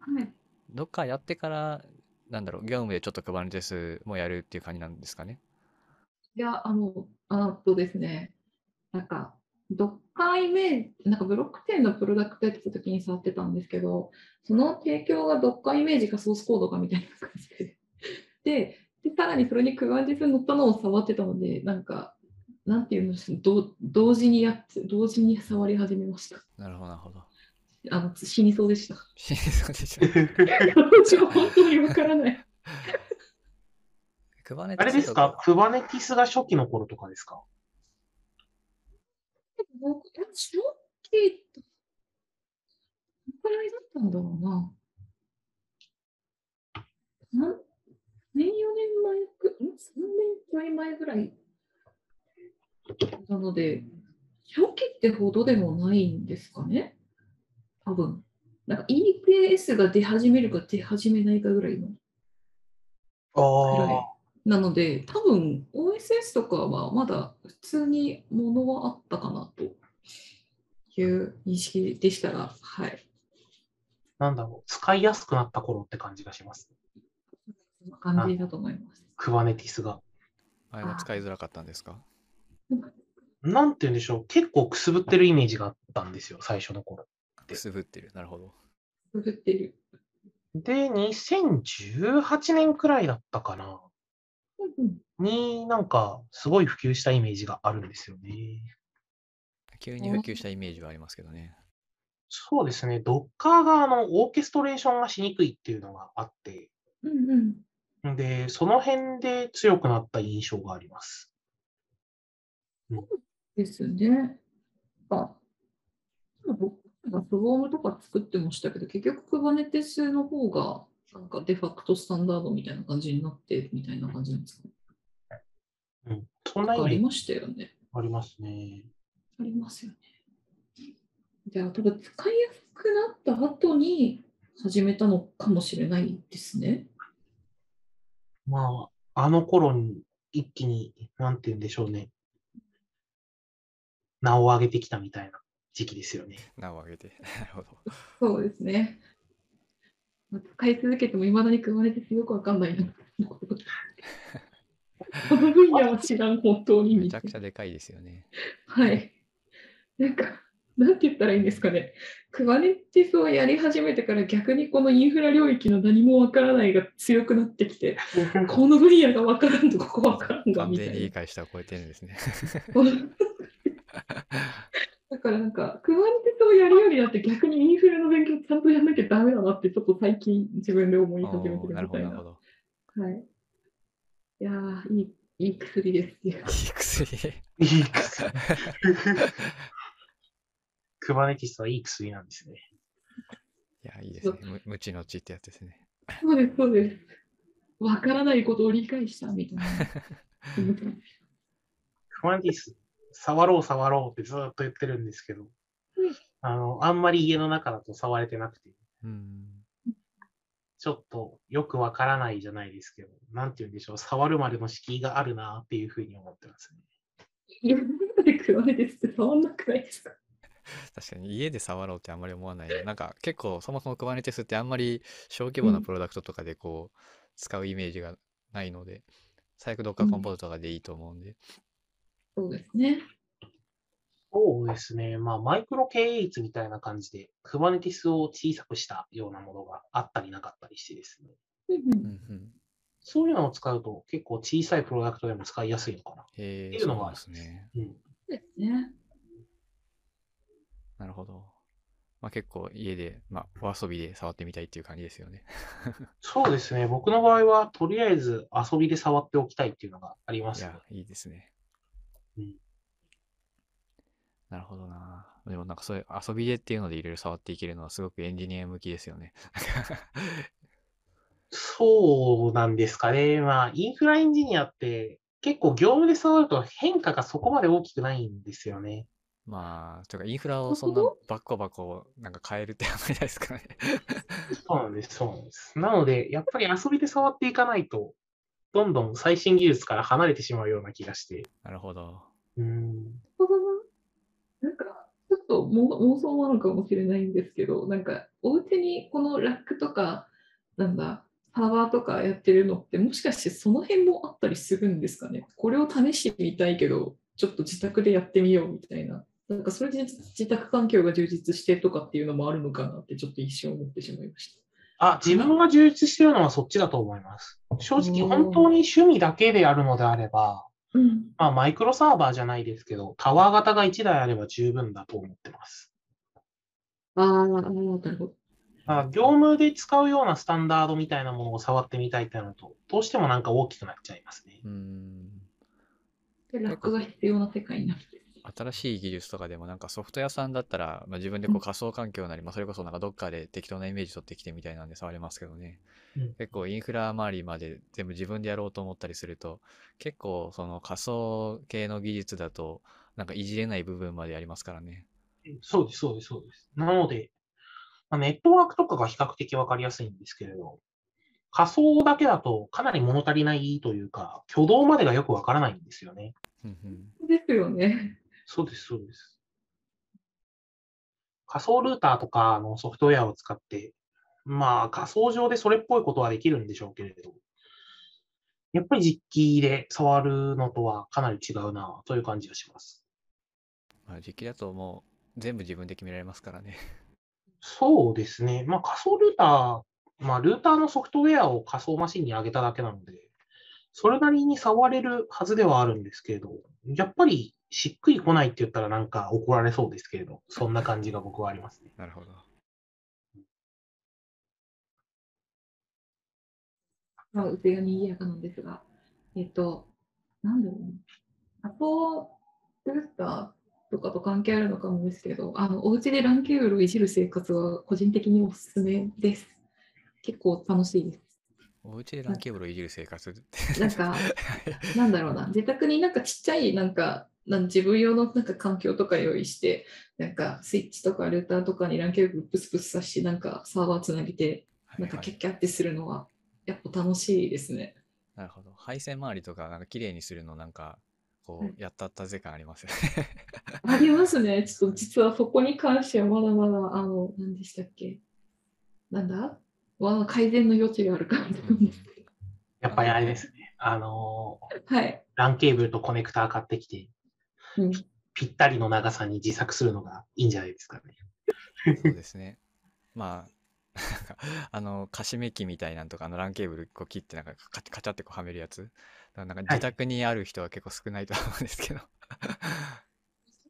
はい。ドッカーやってから、なんだろう、業務でちょっと Kubernetes もやるっていう感じなんですかね？いや、あの、あとですね、なんか、ドッカーイメージ、なんかブロックチェーンのプロダクトやってた時に触ってたんですけど、その提供がドッカーイメージかソースコードかみたいな感じで。で、でさらにそれに Kubernetes に乗ったのを触ってたので、なんか、なんていうの、ど同時にやって、同時に触り始めました。なるほど、なるほど。あの、死にそうでした。死にそうでした。私 (laughs) は本当にわからない。(laughs) あれですか ?Kubernetes が初期の頃とかですか？僕、え初期、どのくらいだったんだろうな。な年、4年前く、ん ?3 年ちょい前ぐらい。なので、初期ってほどでもないんですかね？多分。なんか EPS が出始めるか出始めないかぐらいの。あいなので、多分 OSS とかはまだ普通にものはあったかなという認識でしたら、はい。なんだろう。使いやすくなった頃って感じがします。そんな感じだと思います。Kubernetes が。あれは使いづらかったんですか？なんて言うんでしょう。結構くすぶってるイメージがあったんですよ。最初の頃。くすぶってる。なるほど。くぐってる。で、2018年くらいだったかな。うんうんになんか、すごい普及したイメージがあるんですよね。急に普及したイメージはありますけどね。そうですね。Docker があのオーケストレーションがしにくいっていうのがあって、うんうん。で、その辺で強くなった印象があります。ですね。あ、僕がスウォームとか作ってましたけど、結局 Kubernetes の方がなんかデファクトスタンダードみたいな感じになってみたいな感じなんですかうん。そんなありましたよね。ありますね。ありますよね。じゃあ、多分使いやすくなった後に始めたのかもしれないですね。まあ、あの頃に一気に、なんて言うんでしょうね。名を上げてきたみたいな時期ですよね。名を挙げて。(laughs) なるほど。そうですね。まあ使い続けてもいまだに組まれてよくわかんないな。(laughs) この分野は知らん、本当に。めちゃくちゃでかいですよね。はい。なんか、なんて言ったらいいんですかね。クバネティスをやり始めてから逆にこのインフラ領域の何もわからないが強くなってきて、(laughs) この分野がわからんとここわからんが完みたいな。全に理解したを超えてるんですね。(laughs) このなんかからなんか、クマニテスをやるよりだって逆にインフレの勉強ちゃんとやんなきゃダメだなってちょっと最近自分で思い始めてるみたいな。なるほど。はい。いやー、いい、いい薬ですっていう。いい薬。いい薬。クバネティスはいい薬なんですね。いや、いいですね。む無知の知ってやつですね。そうです、そうです。わからないことを理解したみたいな。クバネティス、触ろう触ろうってずっと言ってるんですけどうん、あの、あんまり家の中だと触れてなくて、うん。ちょっとよくわからないじゃないですけど、なんて言うんでしょう、触るまでの敷居があるなっていうふうに思ってますね。いや、なんでクワネですって触んなくないですか確かに家で触ろうってあんまり思わないな。なんか結構そもそも Kubernetes ってあんまり小規模なうんプロダクトとかでこう使うイメージがないので、最悪 Docker コンポーズとかでいいと思うんで。そうですね。そうですね。まあ、マイクロ経営率みたいな感じで、クバネティスを小さくしたようなものがあったりなかったりしてですね。うんうんうん。そういうのを使うと結構小さいプロダクトでも使いやすいのかな。っていうのがそうなんですね。うん。ですね。なるほど。まあ結構家で、まあお遊びで触ってみたいっていう感じですよね。(laughs) (laughs) そうですね。僕の場合は、とりあえず遊びで触っておきたいっていうのがありますねいや。、いいですね。うんなるほどな。でもなんかそういう遊びでっていうのでいろいろ触っていけるのはすごくエンジニア向きですよね。そうなんですかね。まあ、インフラエンジニアって結構業務で触ると変化がそこまで大きくないんですよね。まあ、というかインフラをそんなバッコバコなんか変えるってあんまりないですからね。そうなんです、そうなんです。なので、やっぱり遊びで触っていかないと、どんどん最新技術から離れてしまうような気がして。なるほど。うん。な。なんか、ちょっとも妄想なのかもしれないんですけど、なんか、お家にこのラックとか、なんだ、サーバーとかやってるのって、もしかしてその辺もあったりするんですかね？これを試してみたいけど、ちょっと自宅でやってみようみたいな。なんか、それで自宅環境が充実してとかっていうのもあるのかなって、ちょっと一瞬思ってしまいました。あ、自分が充実してるのはそっちだと思います。正直、本当に趣味だけでやるのであれば、うん。まあ、マイクロサーバーじゃないですけど、タワー型が1台あれば十分だと思ってます。ああ、なるほど。まあ、業務で使うようなスタンダードみたいなものを触ってみたいってなると、どうしてもなんか大きくなっちゃいますね。うーん。で、ラックが必要な世界になってる。新しい技術とかでもなんかソフト屋さんだったら、まあ、自分でこううん仮想環境なり、まあ、それこそなんかどっかで適当なイメージ取ってきてみたいなんで触れますけどね。うん結構インフラ周りまで全部自分でやろうと思ったりすると、結構その仮想系の技術だとなんかいじれない部分までありますからね。そうです、そうです、そうです。なので、まあ、ネットワークとかが比較的わかりやすいんですけれど、仮想だけだとかなり物足りないというか、挙動までがよくわからないんですよね。ですよね。そうです、そうです。仮想ルーターとかのソフトウェアを使って、まあ仮想上でそれっぽいことはできるんでしょうけれど、やっぱり実機で触るのとはかなり違うなという感じがします。まあ、実機だともう全部自分で決められますからね。そうですね。まあ仮想ルーター、まあルーターのソフトウェアを仮想マシンに上げただけなので、それなりに触れるはずではあるんですけれど、やっぱりしっくりこないって言ったらなんか怒られそうですけれど、そんな感じが僕はありますね。なるほど。まあ、うちがにぎやかなんですが、えっと、なんだろうな。アポルーターとかと関係あるのかもですけど、あの、お家でランケーブルをいじる生活は個人的におすすめです。結構楽しいです。お家でランケーブルをいじる生活って。なんか、(laughs) なんだろうな、自宅になんかちっちゃい、なんか、なん自分用のなんか環境とか用意して、なんかスイッチとかルーターとかにランケーブルプスプスさして、なんかサーバーつなげて、なんかはいはいキャッキャってするのは、やっぱ楽しいですね。なるほど。配線周りとか、なんか綺麗にするのなんか、こはいうやったったぜ感ありますよね。(laughs) ありますね。(laughs) ちょっと実はそこに関してはまだまだ、あの、何でしたっけなんだ？まだ改善の余地があるかなと思うんですけど。やっぱりあれですね。あのーはい。ランケーブルとコネクター買ってきて、うん、ぴったりの長さに自作するのがいいんじゃないですかね。そうですね。(laughs) まあ、なんか、あの、カシメ機みたいなんとか、あの、ランケーブルこう切って、なんかカチカチャってこうはめるやつ。だからなんか自宅にある人は結構少ないと思うんですけど。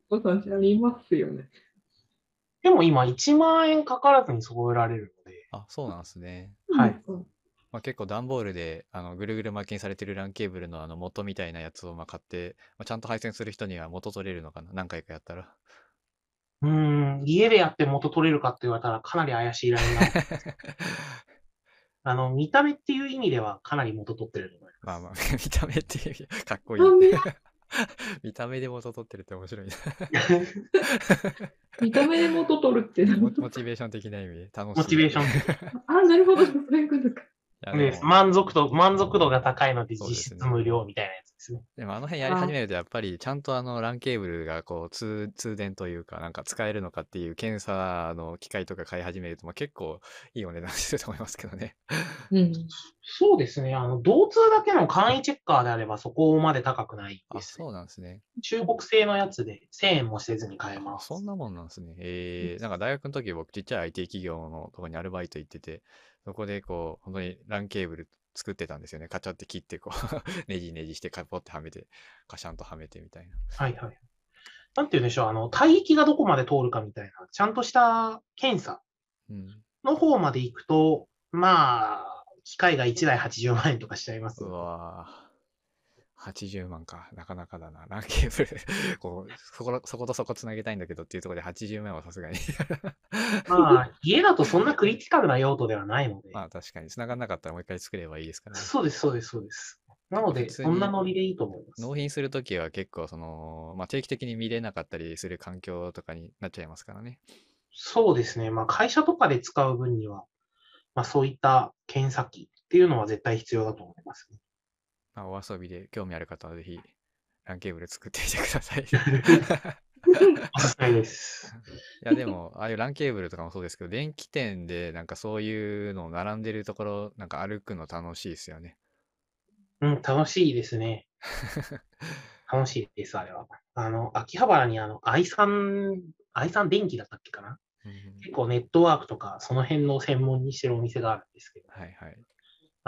ご存知ありますよね。でも今1万円かからずに揃えられるので、あ、そうなんですね。はいうん。まあ、結構段ボールであのぐるぐる巻きにされてる LAN ケーブルのあの元みたいなやつをまあ買って、まあ、ちゃんと配線する人には元取れるのかな何回かやったら。(laughs) うーん、家でやって元取れるかって言われたらかなり怪しいラインが。(laughs) あの、見た目っていう意味ではかなり元取ってると思います。まあまあ、(laughs) 見た目っていう意味かっこいいあ。見見た目で元取ってるって面白いな。見た目で元取るってなモモチベーション的な意味で楽しい。モチベーションいあ、なるほど、そういうことか。でやでも満足度、満足度が高いので実質無料みたいなやつですね。でもあの辺やり始めるとやっぱりちゃんとあの LAN ケーブルがこう通通電というかなんか使えるのかっていう検査の機械とか買い始めるとまあ結構いいお値段してると思いますけどね。うん。そうですね。あの、同通だけの簡易チェッカーであればそこまで高くないあ、ですね。そうなんですね。中国製のやつで1000円もせずに買えあます。そんなもんなんですね。えー、なんか大学の時僕ちっちゃい IT 企業のとこにアルバイト行ってて、そこでこう、本当に LAN ケーブル作ってたんですよね。カチャって切ってこう、(laughs) ネジネジしてカポってはめて、カシャンとはめてみたいな。はいはい。なんて言うんでしょう。あの、帯域がどこまで通るかみたいな、ちゃんとした検査うん。の方まで行くと、まあ、機械が1台80万円とかしちゃいますう。わぁ。80万か。なかなかだな。ランケーブルこう、そこ、そことそこつなげたいんだけどっていうところで80万はさすがに。まあ、家だとそんなクリティカルな用途ではないので。まあ確かに、繋がんなかったらもう一回作ればいいですからね。そうです、そうです、そうです。なので、そんなノリでいいと思います。納品するときは結構その、まあ定期的に見れなかったりする環境とかになっちゃいますからね。そうですね。まあ、会社とかで使う分には、まあ、そういった検査機っていうのは絶対必要だと思いますね。まあ、お遊びで興味ある方はぜひ、ランケーブル作ってみてください。い (laughs) おすすめです。やでも、ああいうランケーブルとかもそうですけど、電気店でなんかそういうのを並んでるところ、なんか歩くの楽しいですよね。うん、楽しいですね。(laughs) 楽しいです、あれは。あの、秋葉原にあの、愛さん、愛さん電気だったっけかなうん結構ネットワークとか、その辺の専門にしてるお店があるんですけど、はいはい。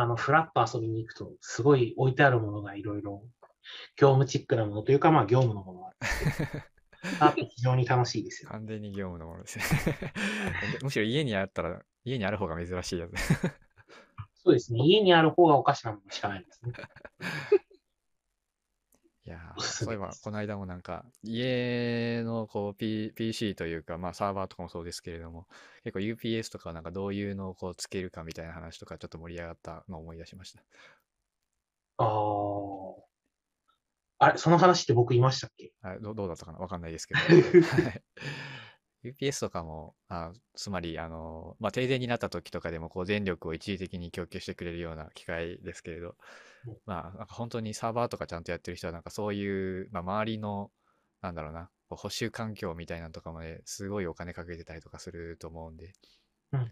あの、フラッと遊びに行くと、すごい置いてあるものがいろいろ、業務チックなものというか、まあ、業務のものがあって、(laughs) 非常に楽しいですよ。完全に業務のものですね。(laughs) むしろ家にあったら、家にある方が珍しいやつ。そうですね。家にある方がおかしなものしかないですね。(laughs) いや (laughs) そういえばこの間もなんか、家のこう、P、PC というか、まあサーバーとかもそうですけれども、結構 UPS とかなんかどういうのをこうつけるかみたいな話とかちょっと盛り上がったのを思い出しました。あー。あれ、その話って僕言いましたっけ？あどどうだったかな？わかんないですけど。(laughs) はい UPS とかも、あつまり、あの、まあ、停電になった時とかでも、こう、電力を一時的に供給してくれるような機械ですけれどうん、まあ、なんか本当にサーバーとかちゃんとやってる人は、なんかそういう、まあ、周りの、なんだろうな、補修環境みたいなのとかもね、すごいお金かけてたりとかすると思うんで、うんうん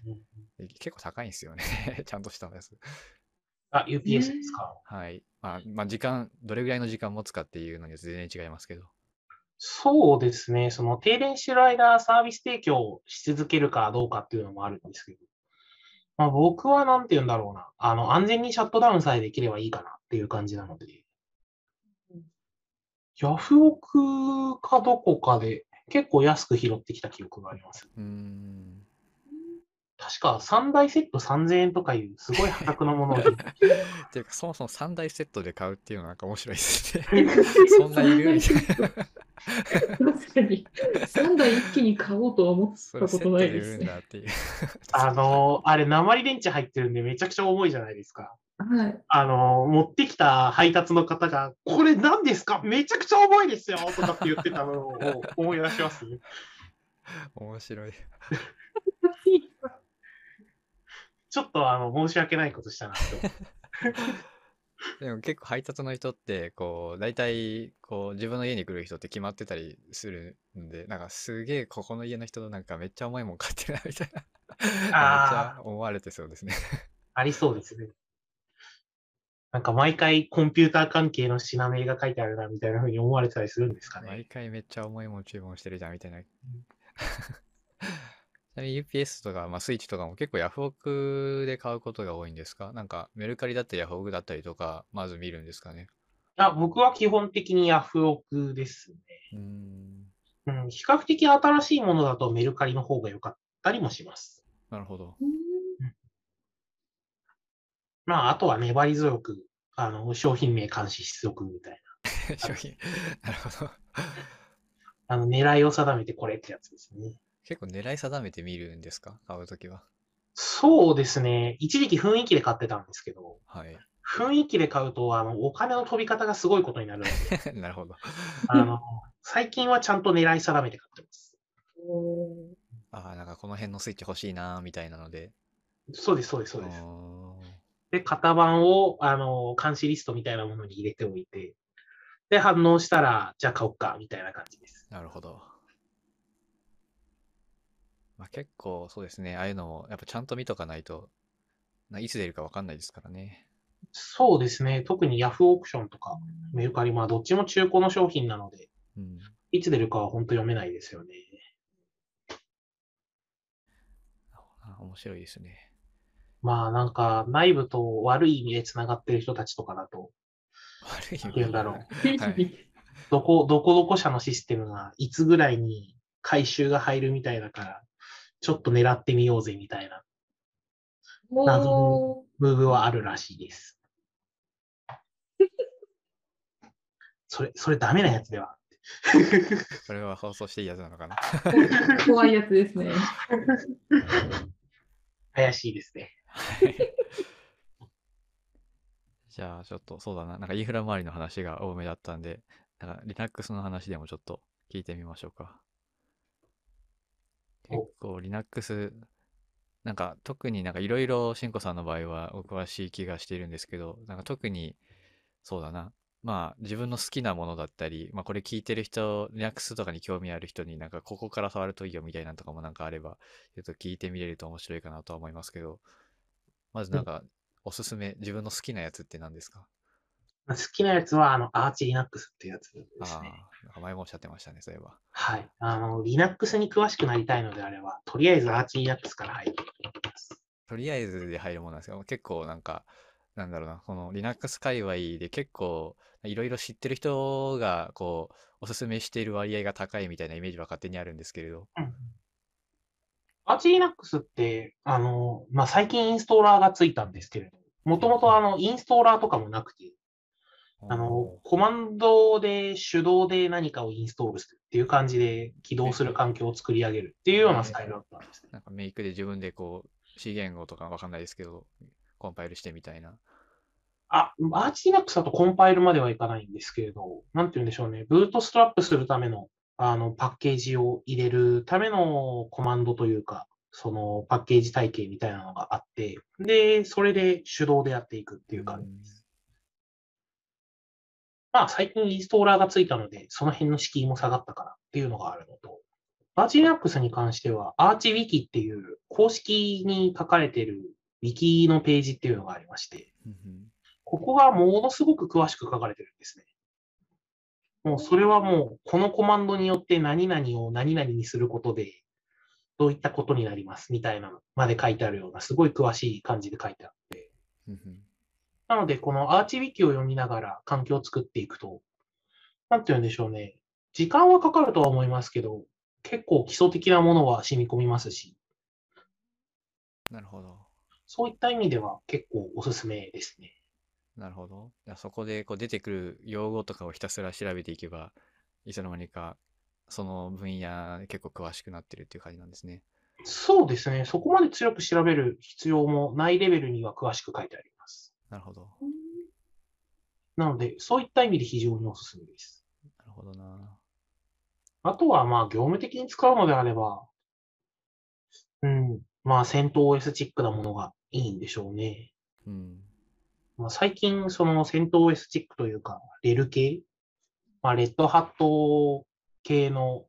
うんで結構高いんですよね。(laughs) ちゃんとしたやつ。あ、UPS ですか？はい。まあ、まあ、時間、どれぐらいの時間持つかっていうのには全然違いますけど。そうですね。その停電してる間、サービス提供し続けるかどうかっていうのもあるんですけど、まあ、僕はなんて言うんだろうな。あの、安全にシャットダウンさえできればいいかなっていう感じなので、ヤフオクかどこかで結構安く拾ってきた記憶があります。うーん。確か3台セット3000円とかいうすごい破格なものを。っていうか、そもそも3台セットで買うっていうのはなんか面白いですね。(laughs) そんないるみたいな。確かに。3台一気に買おうとは思ったことないですね。あのーあれ、鉛電池入ってるんでめちゃくちゃ重いじゃないですか。はい。あのー持ってきた配達の方が、これ何ですか？めちゃくちゃ重いですよとかって言ってたのを思い出しますね。面白い。ちょっとあの申し訳ないことしたなと。(laughs) でも結構配達の人って、こう、大体、こう、自分の家に来る人って決まってたりするんで、なんかすげえここの家の人なんかめっちゃ重いもん買ってるなみたいな。(laughs) めっちゃ思われてそうですね。ありそうですね。なんか毎回コンピューター関係の品名が書いてあるなみたいな風に思われてたりするんですか毎ね。回めっちゃ重いもん注文してるじゃんみたいな。(laughs) ちなみに UPS とか、まあ、スイッチとかも結構ヤフオクで買うことが多いんですか？なんかメルカリだったりヤフオクだったりとか、まず見るんですかね？あ僕は基本的にヤフオクですね。うーん。ん、比較的新しいものだとメルカリの方が良かったりもします。なるほど。まあ、あとは粘り強く、あの、商品名監視出力みたいな。(laughs) 商品。(laughs) なるほど。あの、狙いを定めてこれってやつですね。結構狙い定めてみるんですか？買うときは。そうですね。一時期雰囲気で買ってたんですけど、はい。雰囲気で買うと、あの、お金の飛び方がすごいことになるので、(laughs) なるほど。あの、最近はちゃんと狙い定めて買ってます。ああ、なんかこの辺のスイッチ欲しいなーみたいなので。そうです、そうです、そうです。で、型番を、あの、監視リストみたいなものに入れておいて、で、反応したら、じゃあ買おっか、みたいな感じです。なるほど。まあ、結構そうですね。ああいうのもやっぱちゃんと見とかないと、ないつ出るかわかんないですからね。そうですね。特にヤフーオークションとか、メルカリ、まあ、どっちも中古の商品なので、うん。いつ出るかは本当読めないですよね。あ面白いですね。まあ、なんか、内部と悪い意味で繋がってる人たちとかだと、悪い意味言うんだろう (laughs) はい。どこ、どこどこ社のシステムがいつぐらいに回収が入るみたいだから、ちょっと狙ってみようぜみたいな謎おームーブはあるらしいです。(laughs) それ、それダメなやつでは。これは放送していいやつなのかな？(laughs) 怖いやつですね。(laughs) 怪しいですね。はいじゃあちょっとそうだな。なんかインフラ周りの話が多めだったんで、なんか Linux の話でもちょっと聞いてみましょうか。お。結構 Linux、なんか特になんかいろいろしんこさんの場合はお詳しい気がしているんですけど、なんか特にそうだな。まあ自分の好きなものだったり、まあこれ聞いてる人、Linux とかに興味ある人になんかここから触るといいよみたいなのとかもなんかあれば、ちょっと聞いてみれると面白いかなとは思いますけど、まずなんかおすすめ、自分の好きなやつって何ですか？好きなやつは、あの、アーチ Linux っていうやつですあね。あ、前もおっしゃってましたね、そういえば。はい。あの、Linux に詳しくなりたいのであれば、とりあえずアーチ Linux から入っていきます。とりあえずで入るものなんですけど、結構なんか、なんだろうな、この Linux 界隈で結構いろいろ知ってる人がこう、おすすめしている割合が高いみたいなイメージは勝手にあるんですけれど。うんアーチ Linux って、あの、まあ、最近インストーラーがついたんですけれど、もともとあの、インストーラーとかもなくて、あのお、コマンドで手動で何かをインストールするっていう感じで起動する環境を作り上げるっていうようなスタイルだったんですね。なんかメイクで自分でこう、C 言語とかわかんないですけど、コンパイルしてみたいな。あ、アーチ Linux だとコンパイルまではいかないんですけれど、なんて言うんでしょうね。ブートストラップするための、あの、パッケージを入れるためのコマンドというか、そのパッケージ体系みたいなのがあって、で、それで手動でやっていくっていう感じです。まあ、最近インストーラーがついたので、その辺の敷居も下がったからっていうのがあるのと、アーチ Linux に関しては、アーチ Wiki っていう公式に書かれている Wiki のページっていうのがありまして、ここがものすごく詳しく書かれてるんですね。もうそれはもう、このコマンドによって何々を何々にすることで、どういったことになりますみたいなのまで書いてあるような、すごい詳しい感じで書いてあって。なので、このアーチウィキを読みながら環境を作っていくと、なんて言うんでしょうね。時間はかかるとは思いますけど、結構基礎的なものは染み込みますし、なるほど。そういった意味では結構おすすめですね。なるほど。いやそこでこう出てくる用語とかをひたすら調べていけば、いつの間にかその分野結構詳しくなってるっていう感じなんですね。そうですね。そこまで強く調べる必要もないレベルには詳しく書いてあります。なるほど。なので、そういった意味で非常におすすめです。なるほどな。あとは、まあ、業務的に使うのであれば、うん、まあ、戦闘 OS チックなものがいいんでしょうね。うん。まあ、最近、その戦闘 OS チックというか、レル系、まあ、レッドハット系の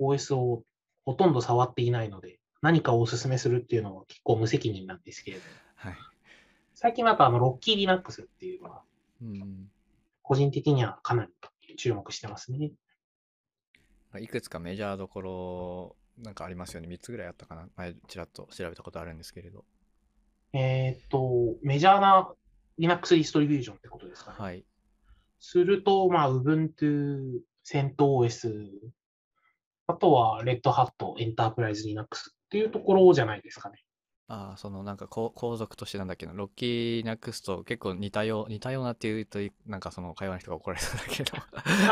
OS をほとんど触っていないので、何かをお勧めするっていうのは結構無責任なんですけれども、はい。最近だとあの、ロッキー Linux っていうのは、うん。個人的にはかなり注目してますね。いくつかメジャーどころなんかありますよね。3つぐらいあったかな。前ちらっと調べたことあるんですけれど。えーっと、メジャーな Linux ディストリビューションってことですかね。はい。すると、まあ、Ubuntu、CentOS、あとは、レッドハットエンタープライズリナックスっていうところじゃないですかね。ああ、そのなんか皇族としてなんだっけな、ロッキーナックスと結構似たよう、似たようなっていうと、なんかその会話の人が怒られそうだけど。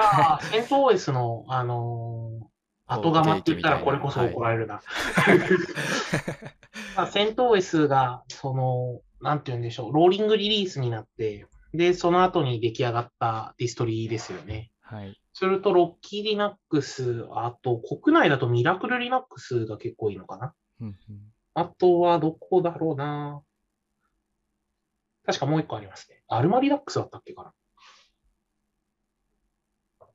ああ、セント OS の、あのー後釜って言ったらこれこそ怒られるな。(laughs) まあ、セント OS が、その、なんて言うんでしょう、ローリングリリースになって、で、その後に出来上がったディストリですよね。はい。すると、ロッキーリナックス、あと、国内だとミラクルリナックスが結構いいのかな。うんうんあとは、どこだろうな。確かもう一個ありますね。アルマリナックスだったっけかな。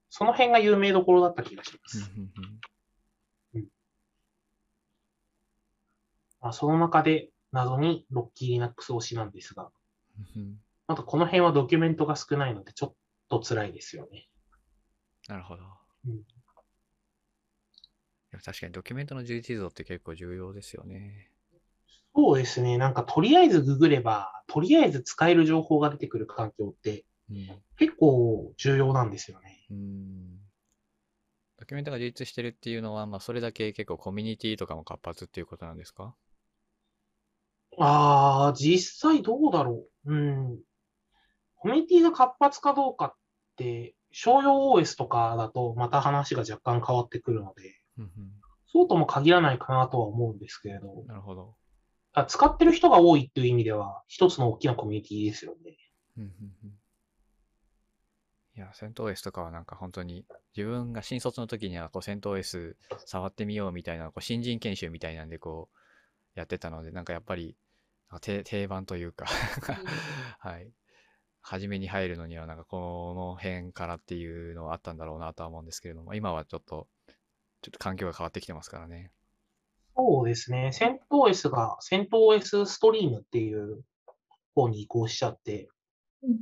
その辺が有名どころだった気がします。うんうんまあ、その中で謎にロッキーリナックス推しなんですが、あとこの辺はドキュメントが少ないのでちょっと辛いですよね。なるほど。うん確かにドキュメントの充実度って結構重要ですよね。そうですね。なんかとりあえずググれば、とりあえず使える情報が出てくる環境ってうん。結構重要なんですよね。うん。ドキュメントが充実してるっていうのは、まあそれだけ結構コミュニティとかも活発っていうことなんですか？ああ、実際どうだろう。うん。コミュニティが活発かどうかって、商用 OS とかだとまた話が若干変わってくるので、うんそうとも限らないかなとは思うんですけれどうん。、なるほど。あ使ってる人が多いっていう意味では、一つの大きなコミュニティですよね。うんうんうんいや、セント OS とかはなんか本当に自分が新卒の時にはこうセント OS 触ってみようみたいなこう新人研修みたいなんでこうやってたので、なんかやっぱり定番というか (laughs) はい。初めに入るのにはなんかこの辺からっていうのはあったんだろうなとは思うんですけれども、今はちょっと、ちょっと環境が変わってきてますからね。そうですね。セント OS が、セント OS ストリームっていう方に移行しちゃって、うん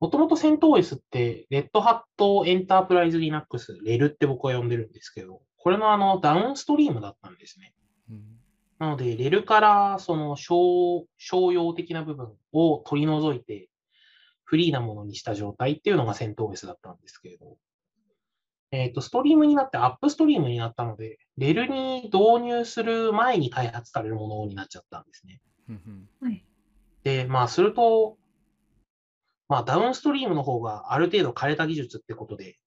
もともとセント OS って、レッドハットエンタープライズリナックス、レルって僕は呼んでるんですけど、これのあのダウンストリームだったんですね。うん。なので、レルからその商商用的な部分を取り除いて、フリーなものにした状態っていうのがセント OS だったんですけれど、えっ、と、ストリームになってアップストリームになったので、レルに導入する前に開発されるものになっちゃったんですね。で、まあ、すると、まあ、ダウンストリームの方がある程度枯れた技術ってことで、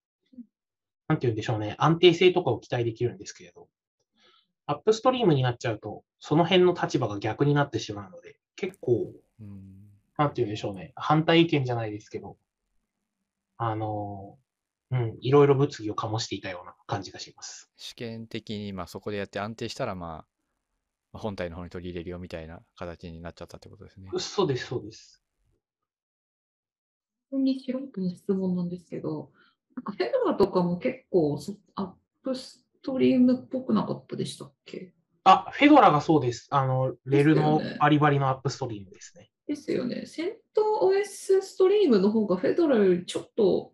なんて言うんでしょうね、安定性とかを期待できるんですけれど、アップストリームになっちゃうと、その辺の立場が逆になってしまうので、結構、うん。なんて言うんでしょうね、反対意見じゃないですけど、あの、うん、いろいろ物議を醸していたような感じがします。試験的にまあそこでやって安定したらまあ、まあ本体の方に取り入れるよみたいな形になっちゃったってことですね。そうです、そうです。普通に素人の質問なんですけど、なんかフェドラとかも結構そアップストリームっぽくなかったでしたっけ？あ、フェドラがそうです。あの、レルのバリバリのアップストリームですね。ですよね。セント OS ストリームの方がフェドラよりちょっと、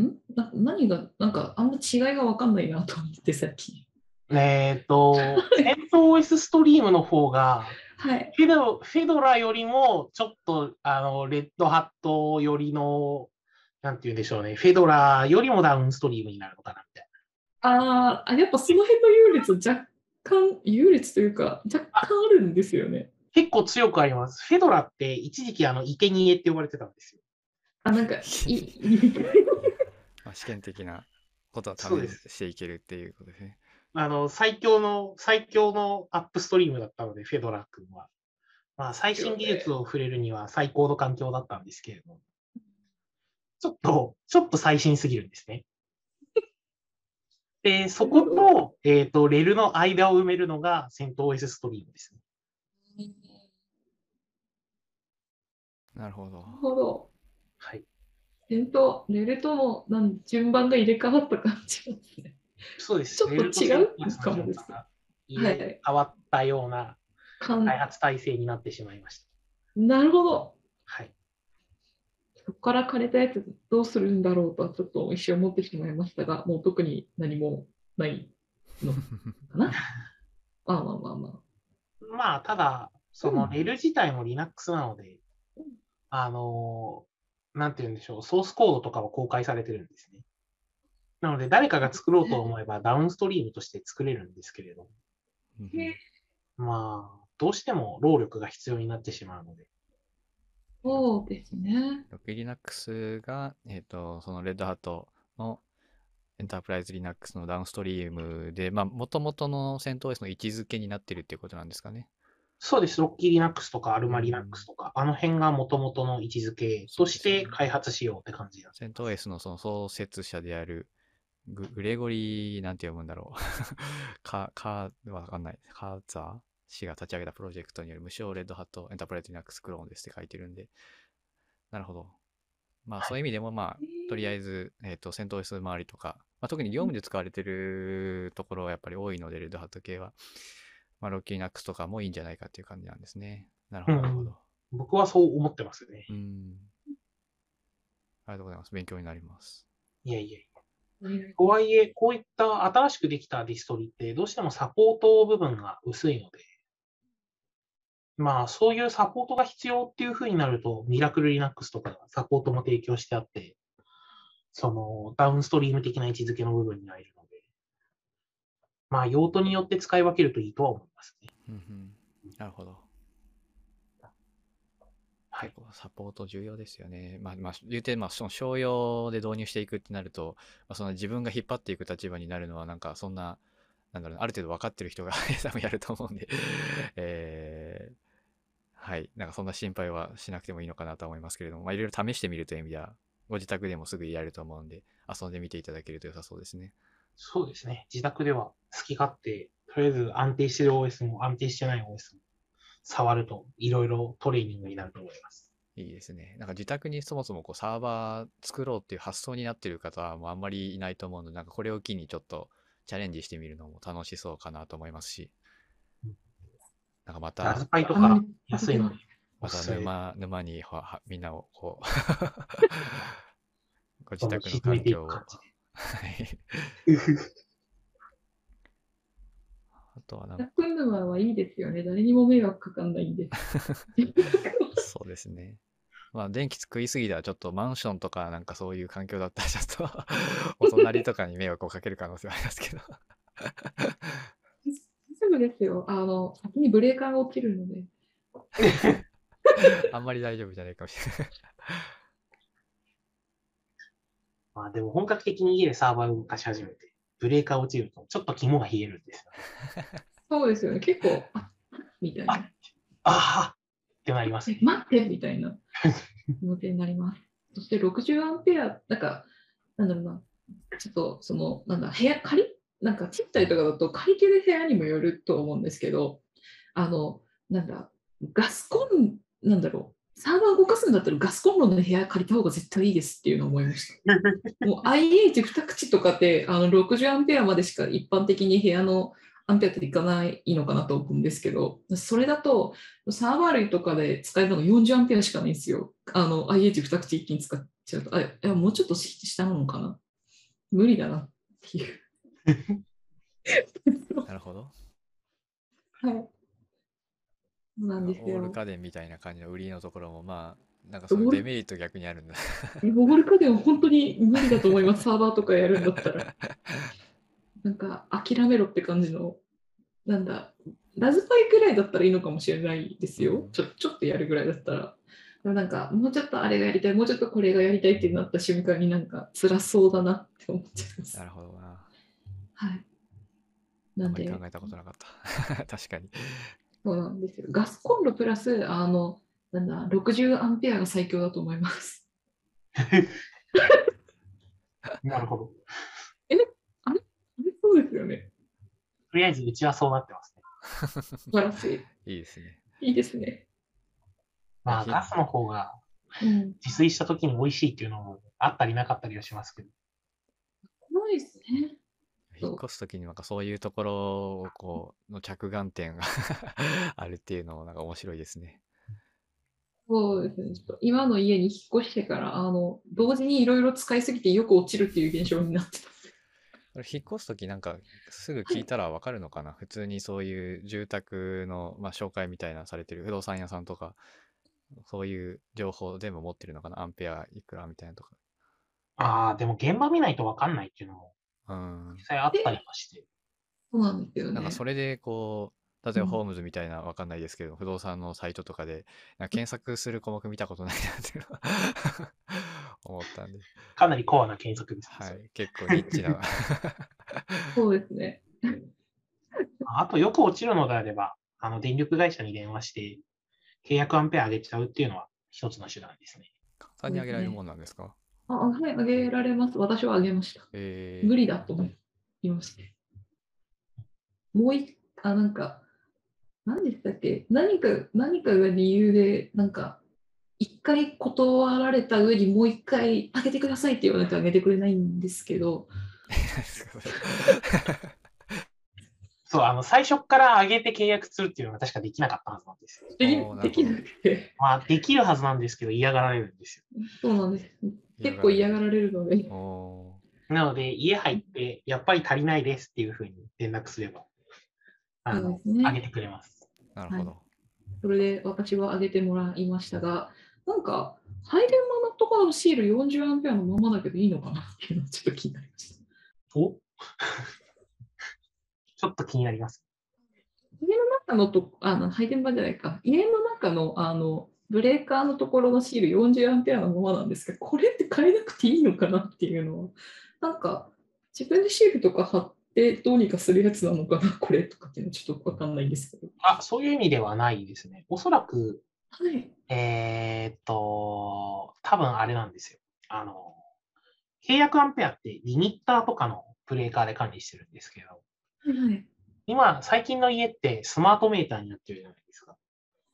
ん？な何が、なんかあんま違いが分かんないなと思ってさっき。えっ、と、(laughs) セント OS ストリームの方が、はい。フェドフェドラよりも、ちょっと、あの、レッドハットよりの、なんて言うんでしょうね、フェドラよりもダウンストリームになるのかな、みたいあーあ、やっぱその辺の優劣若干、優劣というか、若干あるんですよね。な。結構強くあります。フェドラって一時期、あの、生贄って呼ばれてたんですよ。あ、なんか、いまあ、(laughs) 試験的なことは試そうですしていけるっていうことですね。あの、最強の、最強のアップストリームだったので、フェドラ君は。まあ、最新技術を触れるには最高の環境だったんですけれども、ちょっと、ちょっと最新すぎるんですね。(laughs) で、そこと、えっ、と、レルの間を埋めるのが、セント OS ストリームですね。なるほどなる。ほど。はい。セント、レルとのなん順番が入れ替わった感じですね。そうです。ちょっと違う？かもです順番がはい変わったような開発体制になってしまいました。なるほど。はい。そこから枯れたやつどうするんだろうとはちょっと一瞬思ってしまいましたが、もう特に何もないのかな？ま (laughs) あまあまあまあ。まあ、ただ、そのうんレル自体も Linux なのでうん、あのーなんて言うんでしょう、ソースコードとかは公開されてるんですね。なので、誰かが作ろうと思えばダウンストリームとして作れるんですけれど、まあ、どうしても労力が必要になってしまうので、そうですね。Linux が、えっ、と、そのレッドハットのエンタープライズ Linux のダウンストリームで、まあ、もともとの CentOS の位置づけになってるっていうことなんですかね。そうです、ロッキー Linux とかアルマ Linux とか、あの辺が元々の位置づけとして開発しようって感じなんです。CentOS のその創設者であるググレゴリー、なんて読むんだろう。カカー、わかんない。カーザー氏が立ち上げたプロジェクトによる無償レッドハットエンタープライズ Linux クローンですって書いてるんで。なるほど。まあ、はいそういう意味でも、まあ、とりあえず、えっ、と、CentOS 周りとか、まあ、特に業務で使われてるところはやっぱり多いので、レッドハット系は、まあ、ロッキー Linux とかもいいんじゃないかっていう感じなんですね。なるほど、なるほど。僕はそう思ってますね。うん。ありがとうございます。勉強になります。いやいやいや。とはいえ、こういった新しくできたディストリって、どうしてもサポート部分が薄いので、まあ、そういうサポートが必要っていう風になると、ミラクル Linux とかサポートも提供してあって、そのダウンストリーム的な位置づけの部分に入るまあ、用途によって使い分けるといいとは思いますね。うんうん。なるほど。はい。サポート重要ですよね。まあ、まあ、言うて、まあ、その商用で導入していくってなると、まあ、その自分が引っ張っていく立場になるのは、なんかそんな、なんだろうな、ある程度分かってる人が (laughs) 多分やると思うんで、えー、はい。なんかそんな心配はしなくてもいいのかなとは思いますけれども、まあ、いろいろ試してみるという意味では、ご自宅でもすぐやれると思うんで、遊んでみていただけると良さそうですね。そうですね。自宅では好き勝手、とりあえず安定してる OS も安定してない OS も触るといろいろトレーニングになると思います。いいですね。なんか自宅にそもそもこうサーバー作ろうっていう発想になってる方もあんまりいないと思うので、なんかこれを機にちょっとチャレンジしてみるのも楽しそうかなと思いますしうん、なんかまラズた、パイとか安いので、おまた。沼、沼にははみんなをこう、(laughs) ご自宅の環境を。はい。で。あとはなんか、楽沼はいいですよね。誰にも迷惑かかんないんで。(laughs) そうですね。まあ、電気作りすぎたらちょっとマンションとかなんかそういう環境だったらちょっと (laughs) お隣とかに迷惑をかける可能性はありますけど。すぐですよ。あの、先にブレーカーが落ちるので。(laughs) あんまり大丈夫じゃないかもしれない。まあでも本格的に家でサーバーを動かし始めて、ブレーカー落ちるとちょっと肝が冷えるんですよ。(laughs) そうですよね。結構、あみたいな。ああってなりますえね。待ってみたいな気持ちになります。(laughs) そして60アンペア、なんか、なんだろうな、ちょっとその、なんだ、部屋、借り、なんかちっちゃいとかだと借りてる部屋にもよると思うんですけど、あの、なんだ、ガスコン、なんだろう、サーバー動かすんだったらガスコンロの部屋借りた方が絶対いいですっていうのを思いました。(laughs) もう IH2 口とかってあの60アンペアまでしか一般的に部屋のアンペアっていかないのかなと思うんですけど、それだとサーバー類とかで使えるのが40アンペアしかないんですよ。あの IH2 口一気に使っちゃうと。あいやもうちょっと下なのかな無理だなっていう。(laughs) (laughs) なるほど。はい。そうなんですオールよ。家電みたいな感じの売りのところもまあ、なんかそういうオールデメリット逆にあるんだ。モゴル家電は本当に無理だと思います。サーバーとかやるんだったら。(laughs) なんか諦めろって感じの、なんだ、ラズパイぐらいだったらいいのかもしれないですよ。ちょちょっとやるぐらいだったら。でもなんか、もうちょっとあれがやりたい、もうちょっとこれがやりたいってなった瞬間になんか辛そうだなって思っちゃいますな。るほどな。はい。あなんで、んまり考えたことなかった。(laughs) 確かに。そうなんですよ。ガスコンロプラス、あの、なんだ、60アンペアが最強だと思います。なるほど。そうですよね。とりあえずうちはそうなってますね。素晴らしい。いいですね。いいですね。まあひガスの方がうん。自炊した時に美味しいっていうのもあったりなかったりはしますけど。怖いですね。引っ越すときになんかそういうところをこう、の着眼点が (laughs) あるっていうのもなんか面白いですね。そうですね。ちょっと今の家に引っ越してから、あの、同時にいろいろ使いすぎてよく落ちるっていう現象になってた。(laughs) これ引っ越すときなんかすぐ聞いたらわかるのかな、普通にそういう住宅の、まあ、紹介みたいなのされてる不動産屋さんとか、そういう情報全部持ってるのかな？アンペアいくらみたいなとか。ああ、でも現場見ないとわかんないっていうのもうん。実際あったりはして。そうなんですよね。なんかそれでこう、例えばうんホームズみたいなわかんないですけど、不動産のサイトとかでなんか検索する項目見たことないなっていうのは (laughs) 思ったんで、かなりコアな検索ですね。はい、結構ニッチな。(laughs) そうですね。(laughs) あと、よく落ちるのであれば、あの、電力会社に電話して、契約アンペア上げちゃうっていうのは一つの手段ですね。簡単に上げられるもんなんですか？あ、はい、あげられます。私はあげました。えー、無理だと思いました。もう一あ、なんか、何でしたっけ？何か、何かが理由で、なんか、一回断られた上にもう一回あげてくださいって言わないとあげてくれないんですけど、(laughs) そう、あの、最初から上げて契約するっていうのが確かできなかったはずなんですよ。できなくて、まあ、できるはずなんですけど、嫌がられるんですそうなんです。結構嫌がられるので。なので、家入って、やっぱり足りないですっていうふうに連絡すれば、あの、ね上げてくれます。ーなるほど。それで私はあげてもらいましたが、なんか、配電マのところのシール40アンペアのままだけどいいのかなっていうのがちょっと気になりました。お？(laughs) ちょっと気になります。家の中のと、あの配電盤じゃないか、家の中のあのブレーカーのところのシール40アンペアのままなんですけど、これって変えなくていいのかなっていうのは、なんか自分でシールとか貼ってどうにかするやつなのかな、これとかっていうのはちょっとわかんないんですけど。あ、そういう意味ではないですね。おそらく、はい。えーっと、多分あれなんですよ。あの、契約アンペアってリミッターとかのブレーカーで管理してるんですけど、はいはい。今、最近の家ってスマートメーターになってるじゃないですか。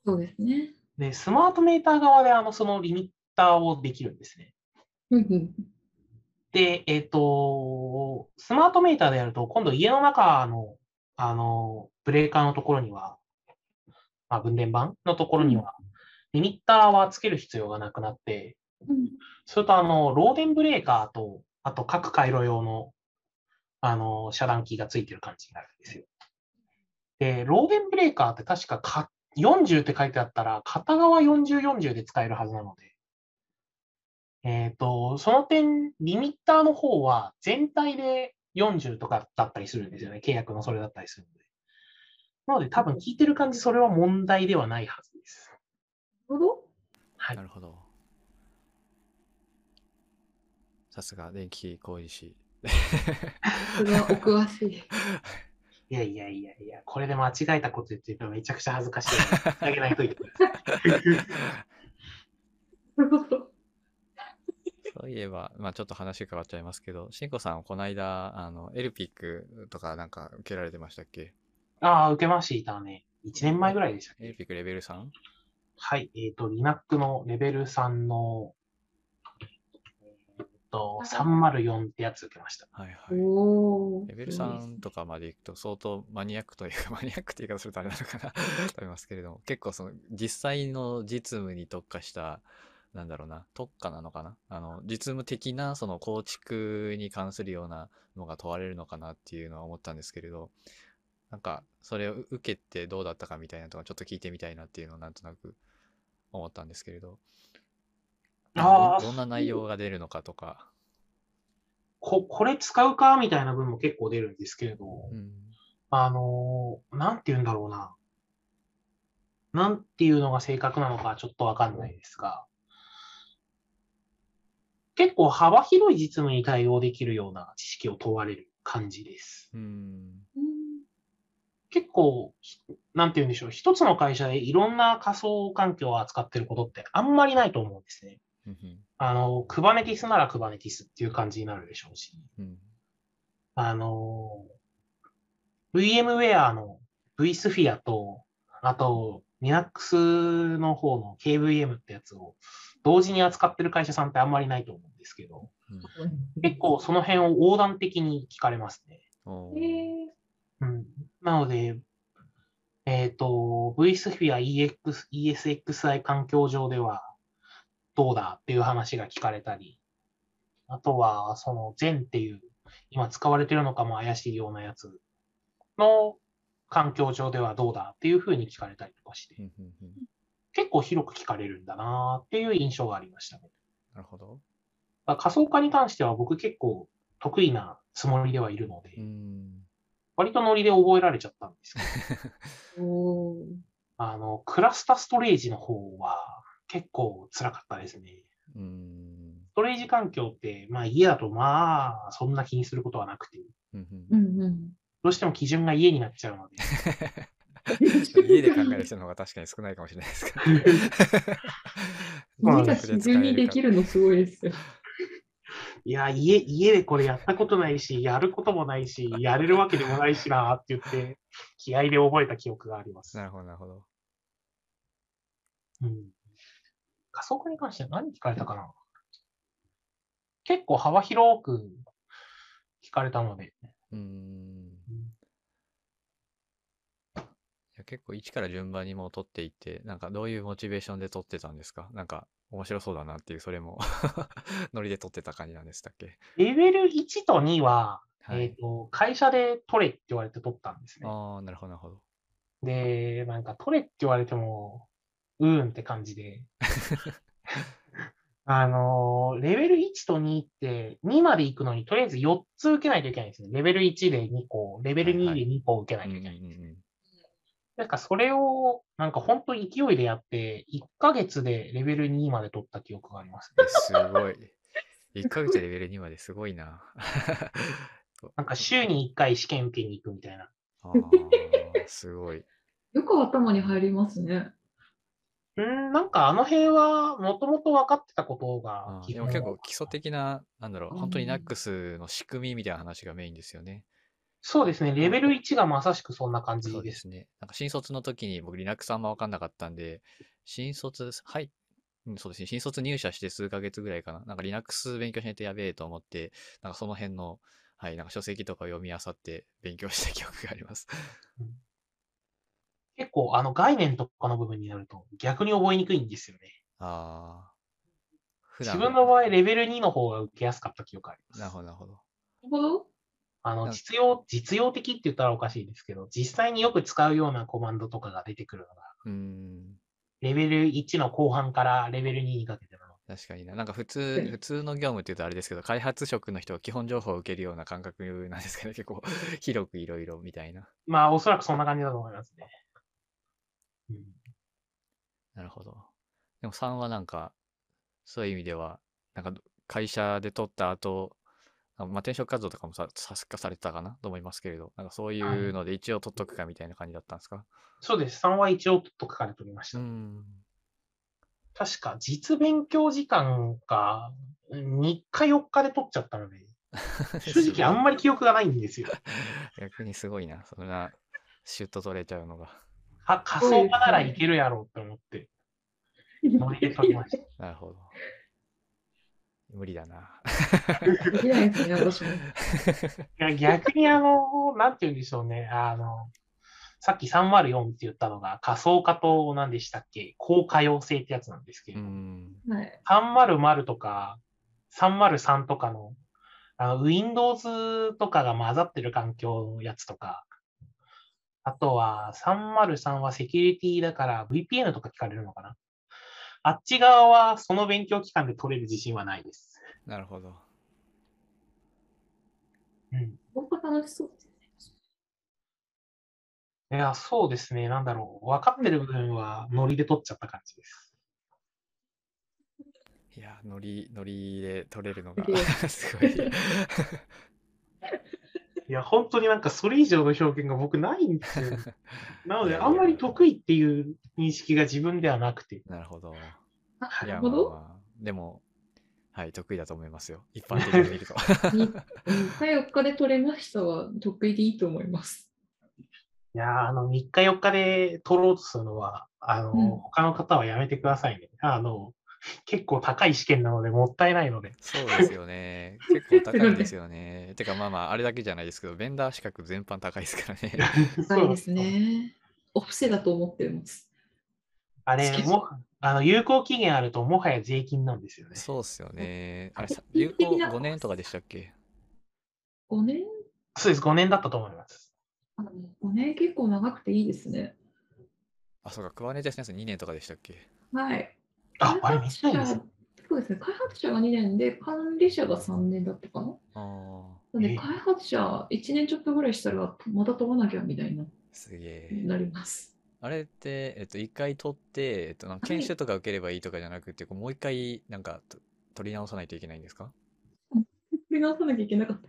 そうですね。で、スマートメーター側であの、そのリミッターをできるんですね。で、えっ、と、スマートメーターでやると、今度家の中の、あの、ブレーカーのところには、まあ、分電盤のところには、リミッターはつける必要がなくなって、うんそれとあの、漏電ブレーカーと、あと各回路用の、あの、遮断機がついてる感じになるんですよ。で、漏電ブレーカーって確かか40って書いてあったら、片側40、40で使えるはずなので、えっ、と、その点、リミッターの方は全体で40とかだったりするんですよね。契約のそれだったりするので。なので、多分聞いてる感じ、それは問題ではないはずです。なるほど。はいな。るほど。さすが電気工事士。それはお詳しい。(laughs) いやいやいやいや、これで間違えたこと言ってるとめちゃくちゃ恥ずかしい。(laughs) あげないといてください。なるほど。そういえば、まあちょっと話変わっちゃいますけど、しんこさん、この間、あの、エルピックとかなんか受けられてましたっけ？ああ、受けましたね。1年前ぐらいでしたっけ？エルピックレベル 3? はい。えっ、と、Linux のレベル3の、と、304ってやつ受けました。はいはい。レベル3とかまでいくと相当マニアックというか、(laughs) マニアックって言い方するとあれなのかな。と思いますけれども、結構その実際の実務に特化した、なんだろうな、特化なのかな。あの、実務的なその構築に関するようなのが問われるのかなっていうのは思ったんですけれど、なんか、それを受けてどうだったかみたいなとか、ちょっと聞いてみたいなっていうのをなんとなく思ったんですけれど、あーどどんな内容が出るのかとか、こ、これ使うかみたいな文も結構出るんですけれど、うん、あのーなんて言うんだろうな。なんていうのが正確なのかちょっとわかんないですが、結構幅広い実務に対応できるような知識を問われる感じです。うん、うん結構、ひなんて言うんでしょう、一つの会社でいろんな仮想環境を扱ってることってあんまりないと思うんですね。うんあの、Kubernetes なら Kubernetes っていう感じになるでしょうし、うん、あの、VMware の vSphere と、あと Linux の方の KVM ってやつを同時に扱ってる会社さんってあんまりないと思うんですけど、結構その辺を横断的に聞かれますね。うん、なので、えっ、と、vSphere EX ESXi 環境上ではどうだっていう話が聞かれたり、あとは、その Zen っていう、今使われてるのかも怪しいようなやつの環境上ではどうだっていうふうに聞かれたりとかして結構広く聞かれるんだなっていう印象がありましたね。なるほど。仮想化に関しては僕結構得意なつもりではいるので、うん。割とノリで覚えられちゃったんですけど、(laughs) あの、クラスタストレージの方は結構辛かったですね。うん。ストレージ環境って、まあ家だとまあそんな気にすることはなくて、うんうん。どうしても基準が家になっちゃうので、(laughs) 家で考える人の方が確かに少ないかもしれないですけど。(laughs) まあ家が自然にできるのすごいですよ。いや、家、家でこれやったことないし、やることもないし、やれるわけでもないしなって言って、気合で覚えた記憶があります。なるほど、なるほど。うん。加速に関しては何聞かれたかな？結構幅広く聞かれたので、うん。いや結構一から順番にもう取っていって、なんかどういうモチベーションで取ってたんですか？なんか面白そうだなっていう、それも (laughs) ノリで取ってた感じなんでしたっけ？レベル1と2は、はいえっ、と、会社で取れって言われて取ったんですね。ああ、なるほど、なるほど。で、なんか取れって言われても、うーんって感じで。あのーレベル1と2って、2まで行くのにとりあえず4つ受けないといけないんですね。レベル1で2個、レベル2で2個受けないといけない。うんうんなんかそれを、なんか本当勢いでやって、1ヶ月でレベル2まで取った記憶があります、ね。えすごい。(laughs) 1ヶ月でレベル2まですごいな。(laughs) なんか週に1回試験受けに行くみたいな。あーすごい。よく頭に入りますね。うん、なんかあの辺はもともと分かってたことがでも結構基礎的な、なんだろう、本当にうん NAX の仕組みみたいな話がメインですよね。そうですね。レベル1がまさしくそんな感じで。そうですすね。なんか新卒の時に僕 Linux あんま分かんなかったんで、新卒、はい、うんそうですね。新卒入社して数ヶ月ぐらいかな。なんか Linux 勉強しないとやべえと思って、なんかその辺の、はい、なんか書籍とかを読み漁って勉強した記憶があります。結構あの概念とかの部分になると逆に覚えにくいんですよね。ああ。普自分の場合レベル2の方が受けやすかった記憶あります。なるほど、なるほど。あの、実用、実用的って言ったらおかしいですけど、実際によく使うようなコマンドとかが出てくるのが、うーん。レベル1の後半からレベル2にかけての。確かにな。なんか普通、普通の業務って言うとあれですけど、開発職の人が基本情報を受けるような感覚なんですかね。結構 (laughs) 広くいろいろみたいな。まあ、おそらくそんな感じだと思いますね。うん、なるほど。でも3はなんか、そういう意味では、なんか会社で取った後、あまあ、転職活動とかもさ、さすかされてたかな？と思いますけれど、なんかそういうので一応取っとくかみたいな感じだったんですか？そうです。3は一応と書かれておりました。ん。確か、実勉強時間が3日4日で取っちゃったので、(laughs) 正直あんまり記憶がないんですよ。(laughs) 逆にすごいな。そんな、シュッと取れちゃうのが。は仮想化ならいけるやろうって思って、ノリで取りました。(laughs) なるほど。無理だな。できないですね、私も。いや逆にあの、なんて言うんでしょうね。あの、さっき304って言ったのが仮想化と何でしたっけ？高可用性ってやつなんですけうど、ん。はい。300とか303とかのあの Windows とかが混ざってる環境のやつとか、あとは303はセキュリティだから VPN とか聞かれるのかな？あっち側はその勉強期間で取れる自信はないです。なるほど。うん。本当楽しそうですね。いや、そうですね。なんだろう。分かってる部分はノリで取っちゃった感じです。いや、ノリ、ノリで取れるのが (laughs) すごい。いや、本当になんかそれ以上の表現が僕ないんですよ。(laughs) なので、あんまり得意っていう認識が自分ではなくて。なるほど。あ、いや、なるほど。まあまあ、でも、はい、得意だと思いますよ。一般的に見ると。3日4日で取れましたは得意でいいと思います。いやー、あの、3日4日で取ろうとするのは、あの、うん他の方はやめてくださいね。あの、結構高い試験なのでもったいないので。そうですよね。(laughs) 結構高いですよね。てかまあまあ、あれだけじゃないですけど、ベンダー資格全般高いですからね。高いですね。お布施だと思ってます。あれも、あの、有効期限あるともはや税金なんですよね。そうっすよね。あれ、有効般的な5年とかでしたっけ？5年？そうです、5年だったと思います。あ5年結構長くていいですね。あ、そうか、クワネテスのやつ2年とかでしたっけ？あ、あれめっちゃいいですそうですね、開発者が2年で、管理者が3年だったかな？ああ、なんで、え開発者1年ちょっとぐらいしたら、また飛ばなきゃみたいな、すげえ。なります。あれって、えっと、一回取って、えっと、なんか研修とか受ければいいとかじゃなくて、こうもう一回、なんか、と取り直さないといけないんですか？振り直さなきゃいけなかった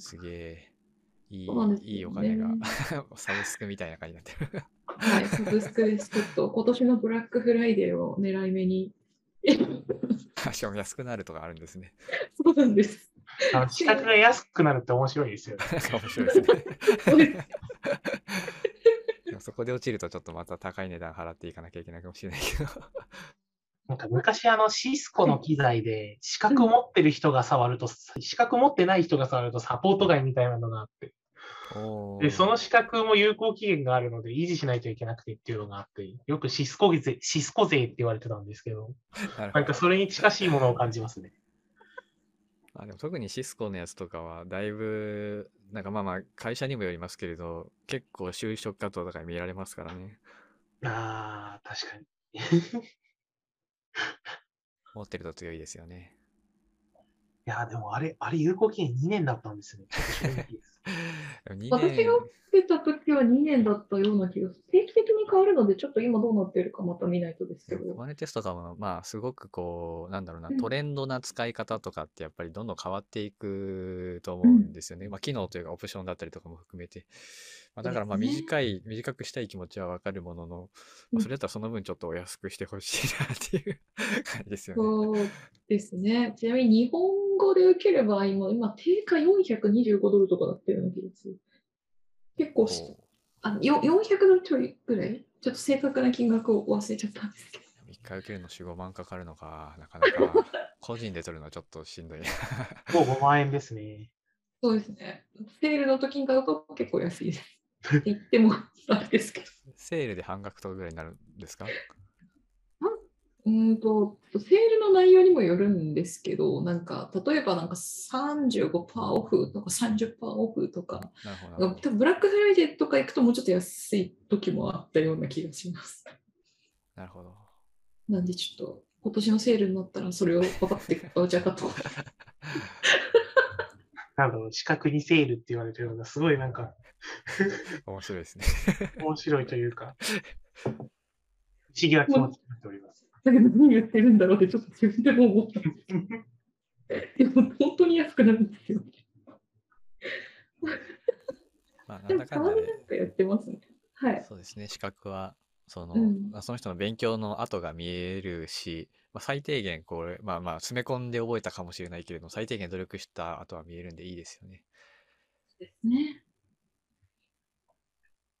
すすげえ。いいそうなんです、よいいお金がね、(laughs) サブスクみたいな感じになってる。はい、サブスクです。ちょっと今年のブラックフライデーを狙い目に。しかも安くなるとかあるんですね。そうなんです。あの資格が安くなるって面白いですよね。(laughs) 面白いですね。(laughs) そこで落ちるとちょっとまた高い値段払っていかなきゃいけないかもしれないけど。なんか昔あのシスコの機材で資格持ってる人が触ると、資格持ってない人が触るとサポート外みたいなのがあって、おで、そーの資格も有効期限があるので維持しないといけなくてっていうのがあって、よくシスコ税、シスコ税って言われてたんですけど、(laughs) なんかそれに近しいものを感じますね。(laughs) あでも特にシスコのやつとかはだいぶなんかまあまあ会社にもよりますけれど結構就職活動とかに見られますからねああ、確かに。(laughs) 持ってると強いですよねいや、でもあれ、あれ有効期限2年だったんですね。ちょっと衝撃です。でも2私年が出た時は2年だったような気がする。定期的に変わるので、ちょっと今どうなってるかまた見ないとですけど。コマネテストとかもまあすごくこうなんだろうなうんトレンドな使い方とかってやっぱりどんどん変わっていくと思うんですよね、まあ機能というかオプションだったりとかも含めて、まあ、だからまあ短い短くしたい気持ちはわかるものの、まあそれだったらその分ちょっとお安くしてほしいなっていう感じですよねそうですね。ちなみに日本語で受ける場合も、今、定価425ドルとかだったような気がする。結構しあよ400ドルちょいぐらい？ちょっと正確な金額を忘れちゃったんですけど。一回受けるの4、5万かかるのか、なかなか (laughs) 個人で取るのはちょっとしんどい。もう5万円ですね。そうですね。セールの時に買うと結構安いです。って言ってもあれですけど。セールで半額とかぐらいになるんですか？うーんと、セールの内容にもよるんですけど、なんか、例えばなんか35%オフとか30%オフとか、ブラックフライデーとか行くともうちょっと安い時もあったような気がします。なるほど。なんでちょっと今年のセールになったらそれをパパって買うちゃうかと。なんだろう、資格にセールって言われてるのがすごいなんか面白いですね。面白いというか、不思議な気持ちになっております。だけど何言ってるんだろうってちょっと自分でも思った。でも本当に安くなるんですよ。まあ、なんだかんだでたまに、なんかやってますね。はい。そうですね、資格は、その、うんまあその人の勉強の後が見えるし、まあ、最低限これ、まあまあ、詰め込んで覚えたかもしれないけれども、最低限努力した後は見えるんでいいですよね。ですね。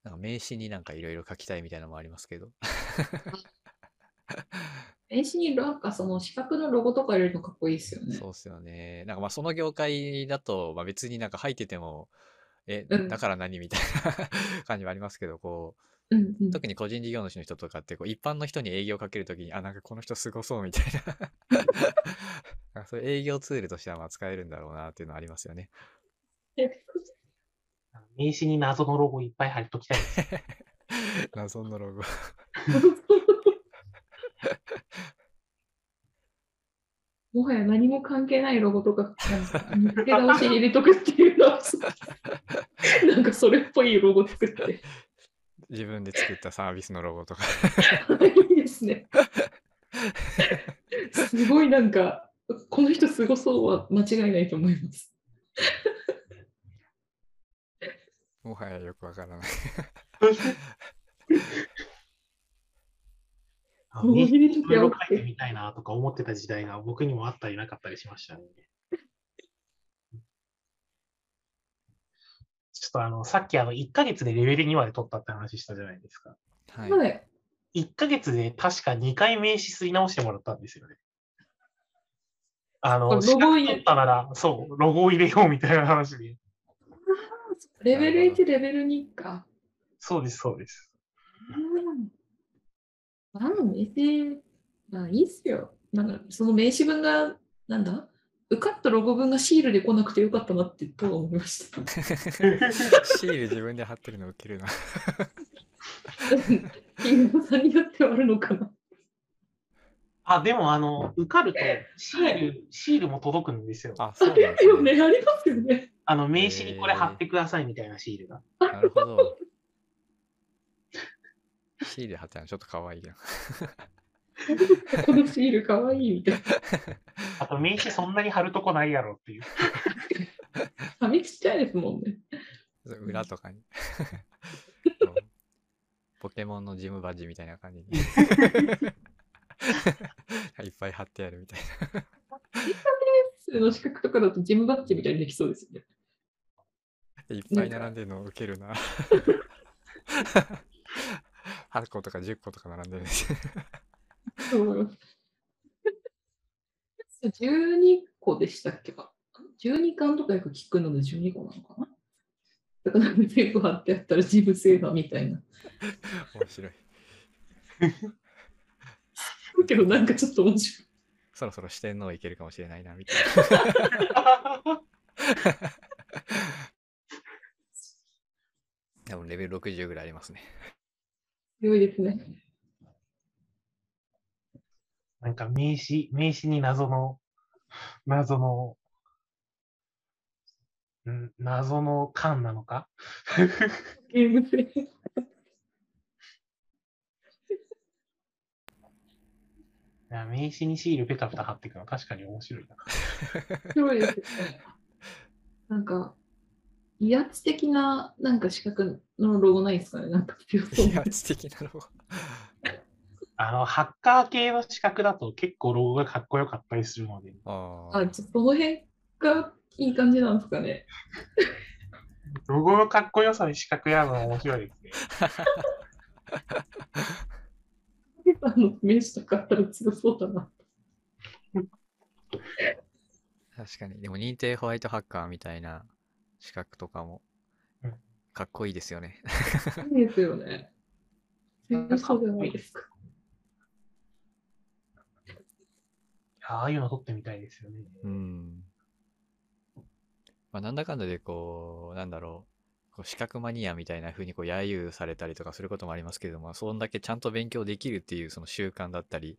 なんか名刺になんかいろいろ書きたいみたいなのもありますけど。(laughs) 名刺になんかその資格のロゴとか入れるのかっこいいですよね。そうっすよね。なんかまあその業界だと、まあ、別になんか入ってても、え、うんだから何みたいな感じはありますけど、こうんうんう、特に個人事業主の人とかって、こう一般の人に営業をかけるときに、あ、なんかこの人すごそうみたいな。(laughs) なんかそういう営業ツールとしてはまあ使えるんだろうなっていうのはありますよね。名刺に謎のロゴいっぱい貼りときたいです。(laughs) 謎のロゴ。(laughs) もはや何も関係ないロゴとか、(laughs) 見つけ直しに入れとくっていうのは、(laughs) なんかそれっぽいロゴ作って、自分で作ったサービスのロゴとか。いいですね。すごいなんか、この人すごそうは間違いないと思います。もはやよくわからない。あこ (laughs) う入れときゃいろいろ書いてみたいなとか思ってた時代が僕にもあったりなかったりしましたね。ちょっとあの、さっきあの、1ヶ月でレベル2まで取ったって話したじゃないですか。はい。はい。1ヶ月で確か2回名刺吸い直してもらったんですよね。あの、あロゴ資格入れ取ったなら、そう、ロゴを入れようみたいな話で。レベル1、レベル2か。そうです、そうです。うんあの名刺、まあいいっすよ。なんかその名刺文が、なんだ？受かったロゴ文がシールで来なくてよかったなってとは思いました。(laughs) シール自分で貼ってるのウケるな。(laughs) 企業さんによってはあるのかな。あ、でも、あの、受かると、シール、シールも届くんですよ。あ、そうあなんでするよね、ありますよね。あの、名刺にこれ貼ってくださいみたいなシールが。なるほど。シール貼ってあるのちょっと可愛いやん。このシールかわいいみたいな。(laughs) あと、名刺そんなに貼るとこないやろっていう。寂しちゃいですもんね。裏とかに。(laughs) ポケモンのジムバッジみたいな感じに。(laughs) いっぱい貼ってあるみたいな。数の資格とかだとジムバッジみたいにできそうですよね。いっぱい並んでるのウケるな。8個とか10個とか並んでるんですよ。そう思います。12個でしたっけか ?12 巻とかよく聞くので12個なのかな？だから全部貼ってあったらジムセーバーみたいな。面白い。けどなんかちょっと面白い。そろそろ四天王いけるかもしれないな、みたいな。(laughs) でもレベル60ぐらいありますね。強いですね。なんか名刺、名刺に謎の、謎の、ん謎の缶なのか？ゲームで。いや名刺にシールペタペタ貼っていくの確かに面白いな。(laughs) 強いですね。なんか、威圧的ななんか資格のロゴないですかねなんか強そうな。(laughs) 威圧的なロゴ。(laughs) あの、ハッカー系の資格だと結構ロゴがかっこよかったりするので、ああ、ちょっとその辺がいい感じなんですかね。ロゴのかっこよさで資格やるの面白いですね。(laughs) あの名刺とかあったら強そうだな。確かに。でも認定ホワイトハッカーみたいな資格とかもうんかっこいいですよね。いいですよね。強 (laughs) そうじゃないですか。ああいうの撮ってみたいですよね。うん。まあ、なんだかんだでこう、なんだろう、こう資格マニアみたいな風にこう揶揄されたりとかすることもありますけれども、そんだけちゃんと勉強できるっていうその習慣だったり、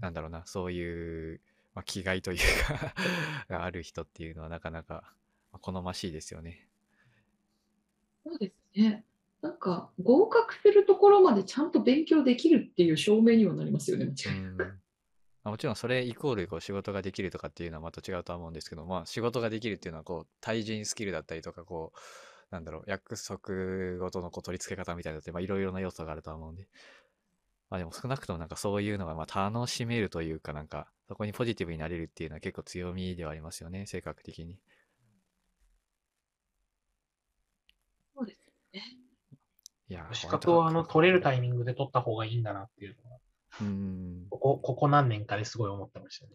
なんだろうな、そういう、まあ、気概というか (laughs) がある人っていうのはなかなかまあ好ましいですよね。そうですね。なんか合格するところまでちゃんと勉強できるっていう証明にはなりますよね。もちろんそれイコールこう仕事ができるとかっていうのはまた違うとは思うんですけど、まあ仕事ができるっていうのはこう対人スキルだったりとかこう、なんだろう、約束ごとのこう取り付け方みたいなのってまあいろいろな要素があるとは思うんで。まあでも少なくともなんかそういうのがまあ楽しめるというかなんかそこにポジティブになれるっていうのは結構強みではありますよね、性格的に。そうですね。いやー、資格をあの取れるタイミングで取った方がいいんだなっていうのは、うん。ここ、ここ何年かですごい思ってましたね。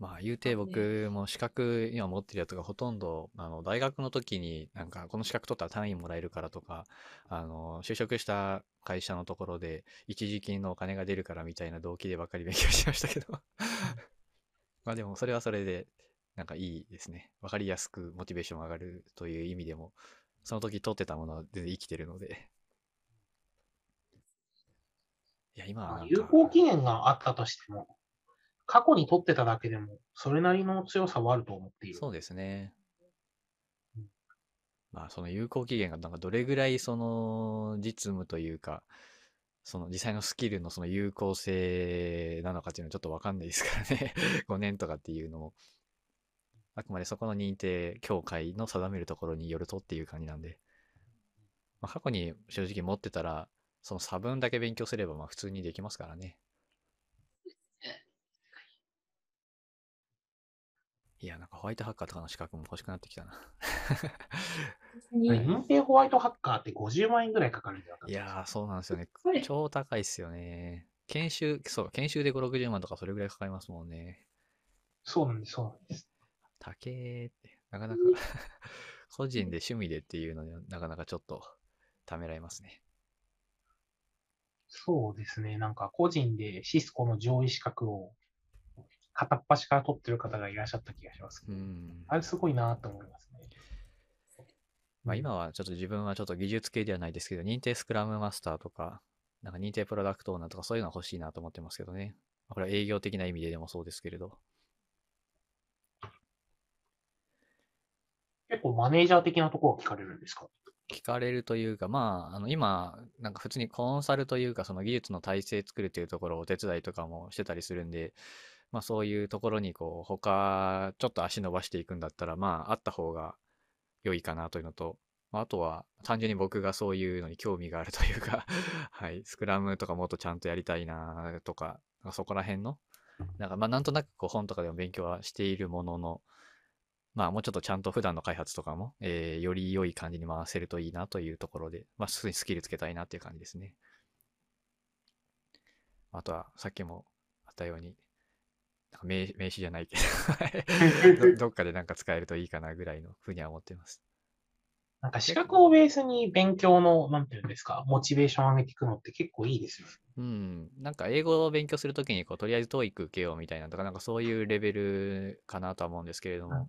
まあ言うて僕も資格今持ってるやつがほとんどあの大学の時になんかこの資格取ったら単位もらえるからとかあの就職した会社のところで一時金のお金が出るからみたいな動機でばっかり勉強しましたけど (laughs) まあでもそれはそれでなんかいいですねわかりやすくモチベーションが上がるという意味でもその時取ってたものは全然生きてるのでいや今はまあなんか有効期限があったとしても、過去に取ってただけでも、それなりの強さはあると思っている。そうですねうん。まあ、その有効期限がなんかどれぐらいその実務というか、その実際のスキルのその有効性なのかっていうのはちょっとわかんないですからね。(laughs) 5年とかっていうのも。あくまでそこの認定協会の定めるところによるとっていう感じなんで。まあ、過去に正直持ってたら、その差分だけ勉強すればまあ普通にできますからね。いや、なんかホワイトハッカーとかの資格も欲しくなってきたな。認定ホワイトハッカーって50万円ぐらいかかるんじゃなかったいやー、そうなんですよねは。い超高いっすよね。研修、そう、研修で5、60万とかそれぐらいかかりますもんね。そうなんです、そうなんです。高えーって、なかなか (laughs) 個人で趣味でっていうのにはなかなかちょっとためられますね。そうですね。なんか個人でシスコの上位資格を片っ端から取ってる方がいらっしゃった気がします。うん。あれすごいなと思いますね。まあ今はちょっと自分はちょっと技術系ではないですけど、認定スクラムマスターとか、なんか認定プロダクトオーナーとかそういうのは欲しいなと思ってますけどね。これは営業的な意味ででもそうですけれど。結構マネージャー的なところは聞かれるんですか？聞かれるというか、まあ、あの今、なんか普通にコンサルというか、その技術の体制作るというところをお手伝いとかもしてたりするんで、まあそういうところにこう、他、ちょっと足伸ばしていくんだったら、まああった方が良いかなというのと、まあとは単純に僕がそういうのに興味があるというか (laughs) はい、スクラムとかもっとちゃんとやりたいなと、かそこら辺の、なんかまあなんとなくこう本とかでも勉強はしているものの、まあもうちょっとちゃんと普段の開発とかも、えーより良い感じに回せるといいなというところで、まあ普通にスキルつけたいなっていう感じですね。あとはさっきもあったように、なんか名名詞じゃないけど (laughs) ど、どっかでなんか使えるといいかなぐらいのふうには思ってます。なんか資格をベースに勉強の、なんていうんですか、モチベーションを上げていくのって結構いいですよね。うん。なんか英語を勉強するときに、こう、とりあえず TOEIC 受けようみたいなとか、なんかそういうレベルかなとは思うんですけれども、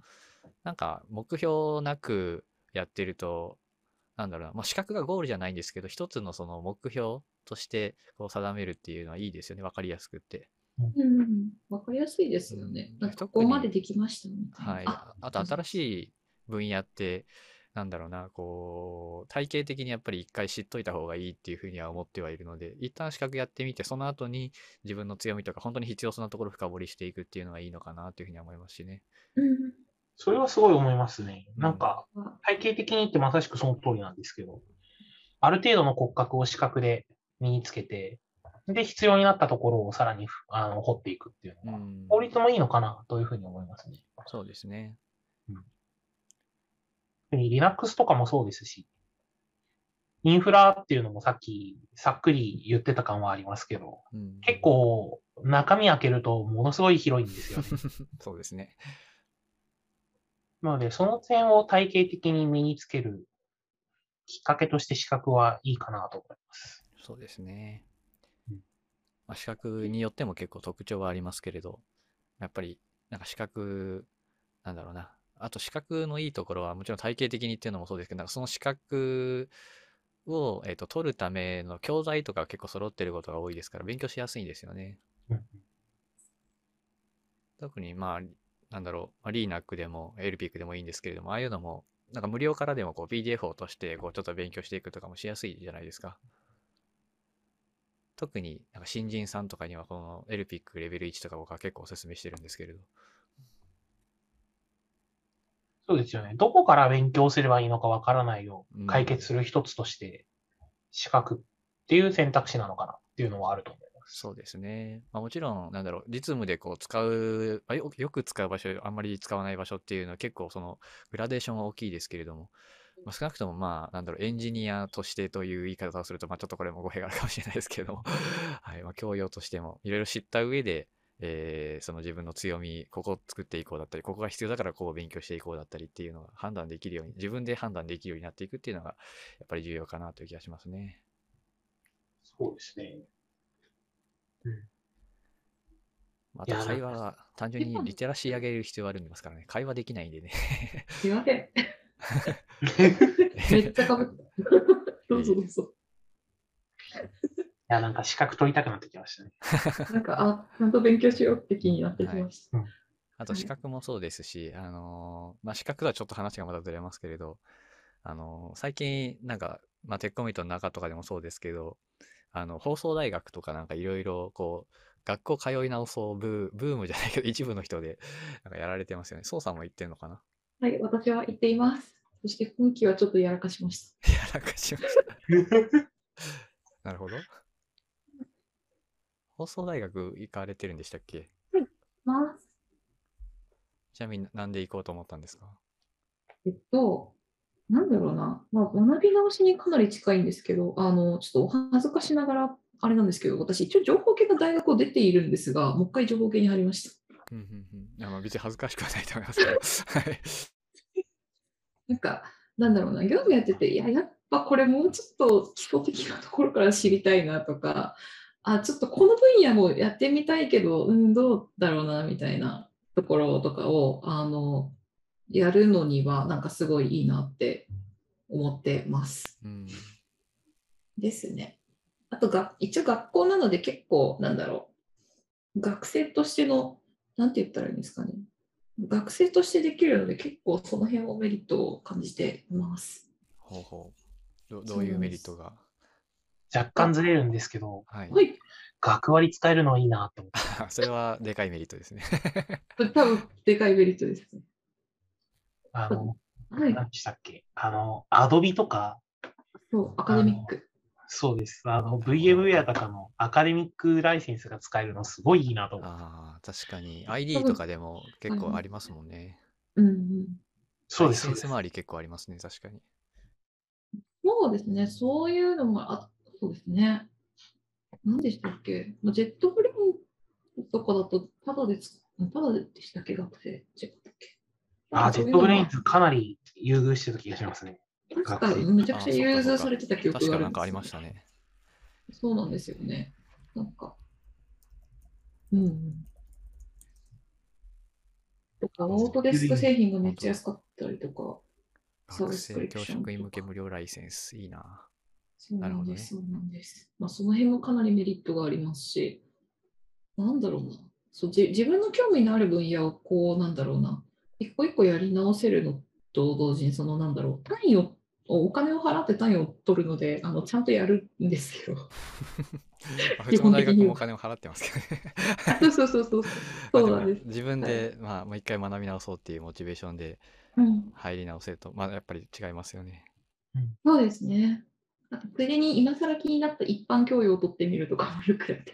なんか目標なくやってると、なんだろうな、まあ、資格がゴールじゃないんですけど、一つのその目標としてこう定めるっていうのはいいですよね。わかりやすくって。うん、わかりやすいですよね。うんここまでできましたみたいな。はい。あと新しい分野って、なんだろうな、こう、体系的にやっぱり一回知っといた方がいいっていうふうには思ってはいるので、一旦資格やってみて、その後に自分の強みとか、本当に必要そうなところを深掘りしていくっていうのがいいのかなっていうふうには思いますしね。うんそれはすごい思いますね。うんなんか、あ体系的に言ってまさしくその通りなんですけど、ある程度の骨格を資格で身につけて、で、必要になったところをさらにふあの掘っていくっていうのは、うん。法律もいいのかなというふうに思いますね。そうですね。特に Linux とかもそうですし、インフラっていうのもさっきさっくり言ってた感はありますけど、うん、結構中身開けるとものすごい広いんですよね。(laughs) そうですね。なので、その点を体系的に身につけるきっかけとして資格はいいかなと思います。そうですねうん。まあ、資格によっても結構特徴はありますけれど、やっぱり、なんか資格、なんだろうな。あと資格のいいところはもちろん体系的にっていうのもそうですけど、なんかその資格を、えっと取るための教材とか結構揃ってることが多いですから、勉強しやすいんですよね。うん特にまあ、なんだろう、まあ、LINAC でも LPIC でもいいんですけれども、ああいうのも、なんか無料からでもこう PDF を落として、こうちょっと勉強していくとかもしやすいじゃないですか。特になんか新人さんとかにはこの LPIC レベル1とか僕は結構お勧めしてるんですけれど。そうですよね。どこから勉強すればいいのかわからないをうん解決する一つとして、資格っていう選択肢なのかなっていうのはあると思います。そうですね。まあ、もちろん、なんだろう、実務でこう使う、まあよよく使う場所、あんまり使わない場所っていうのは結構そのグラデーションは大きいですけれども、まあ、少なくともまあ、なんだろう、エンジニアとしてという言い方をすると、まあちょっとこれも語弊があるかもしれないですけれども、(laughs) はい、まあ教養としてもいろいろ知った上で、えーその自分の強み、ここを作っていこうだったり、ここが必要だからこう勉強していこうだったりっていうのが判断できるように、自分で判断できるようになっていくっていうのが、やっぱり重要かなという気がしますね。そうですね。まあ、あいやと会話は単純にリテラシー上げる必要がありますからね。会話できないんでね。(laughs) すいません。(laughs) めっちゃかぶった。どうぞどうぞ。いや、なんか資格取りたくなってきましたね。(laughs) なんか、あ、ちゃんと勉強しようって気になってきました。あとはい資格もそうですし、あのーまあ、資格とはちょっと話がまたずれますけれど、あのー最近なんか、まあ、テックコミットの中とかでもそうですけど、あの、放送大学とかなんかいろいろこう、学校通い直そうブー、ムじゃないけど、一部の人でなんかやられてますよね。操作も言ってんのかな？はい、私は言っています。そして今期はちょっとやらかしました。(laughs) やらかしました。(laughs) なるほど。放送大学行かれてるんでしたっけ？ます。ちなみになんで行こうと思ったんですか？えっと、なんだろうな、まあ、学び直しにかなり近いんですけど、あの、ちょっとお恥ずかしながら、あれなんですけど、私、一応情報系の大学を出ているんですが、もう一回情報系に入りました。うんうんうん。いやまあ別に恥ずかしくはないと思いますけど。(laughs) はい。なんか、なんだろうな、業務やってて、いや、やっぱこれもうちょっと基礎的なところから知りたいなとか、あ、ちょっとこの分野もやってみたいけど、うん、どうだろうな、みたいなところとかを、あの、やるのには、なんかすごいいいなって思ってます。うん。ですね。あとが、一応学校なので結構、なんだろ学生としての、なんて言ったらいいんですかね。学生としてできるので、結構その辺をメリットを感じています。ほうほう。どどういうメリットが？若干ずれるんですけど、はい。はい。学割使えるのはいいなって思って。(laughs) それはでかいメリットですね。多分、でかいメリットですね。あの、はい。何でしたっけ？あの、アドビとか、そう、アカデミック。そうです。あの、VMware とかのアカデミックライセンスが使えるのすごいいいなと思って。ああ、確かに。ID とかでも結構ありますもんね。うんうん。そうです。ライセンス周り結構ありますね、確かに。そうですね、そういうのもあ、そうですね。何でしたっけ？まあジェットフレインとかだと、ただでつ、ただでしたっけ？学生違ったっけ？あ、ジェットブレインズかなり優遇してた気がしますね。確かめちゃくちゃあそうか融そうか通されてた記憶があるんですよ確かなんかありましたね。そうなんですよね。なんか。うんうん。とか、オートデスク製品がめっちゃ安かったりとか。学生教職員向け無料ライセンス、いいな。そうなるほどねなんです、そうなんです。まあ、その辺もかなりメリットがありますし、なんだろうな。そうじ自分の興味のある分野をこう、なんだろうな。一個一個やり直せるのと同時に、そのなんだろう。単位を、お金を払って単位を取るので、あのちゃんとやるんですけど。ま (laughs) あ普通の大学もお金を払ってますけどね。そうそうそうそう。まあそうなんです。自分で、まあ、もう一回学び直そうっていうモチベーションでうん、入り直せると、まあ、やっぱり違いますよね。そうですね。あと、ついでに今更気になった一般教養を取ってみるとかもよくやって。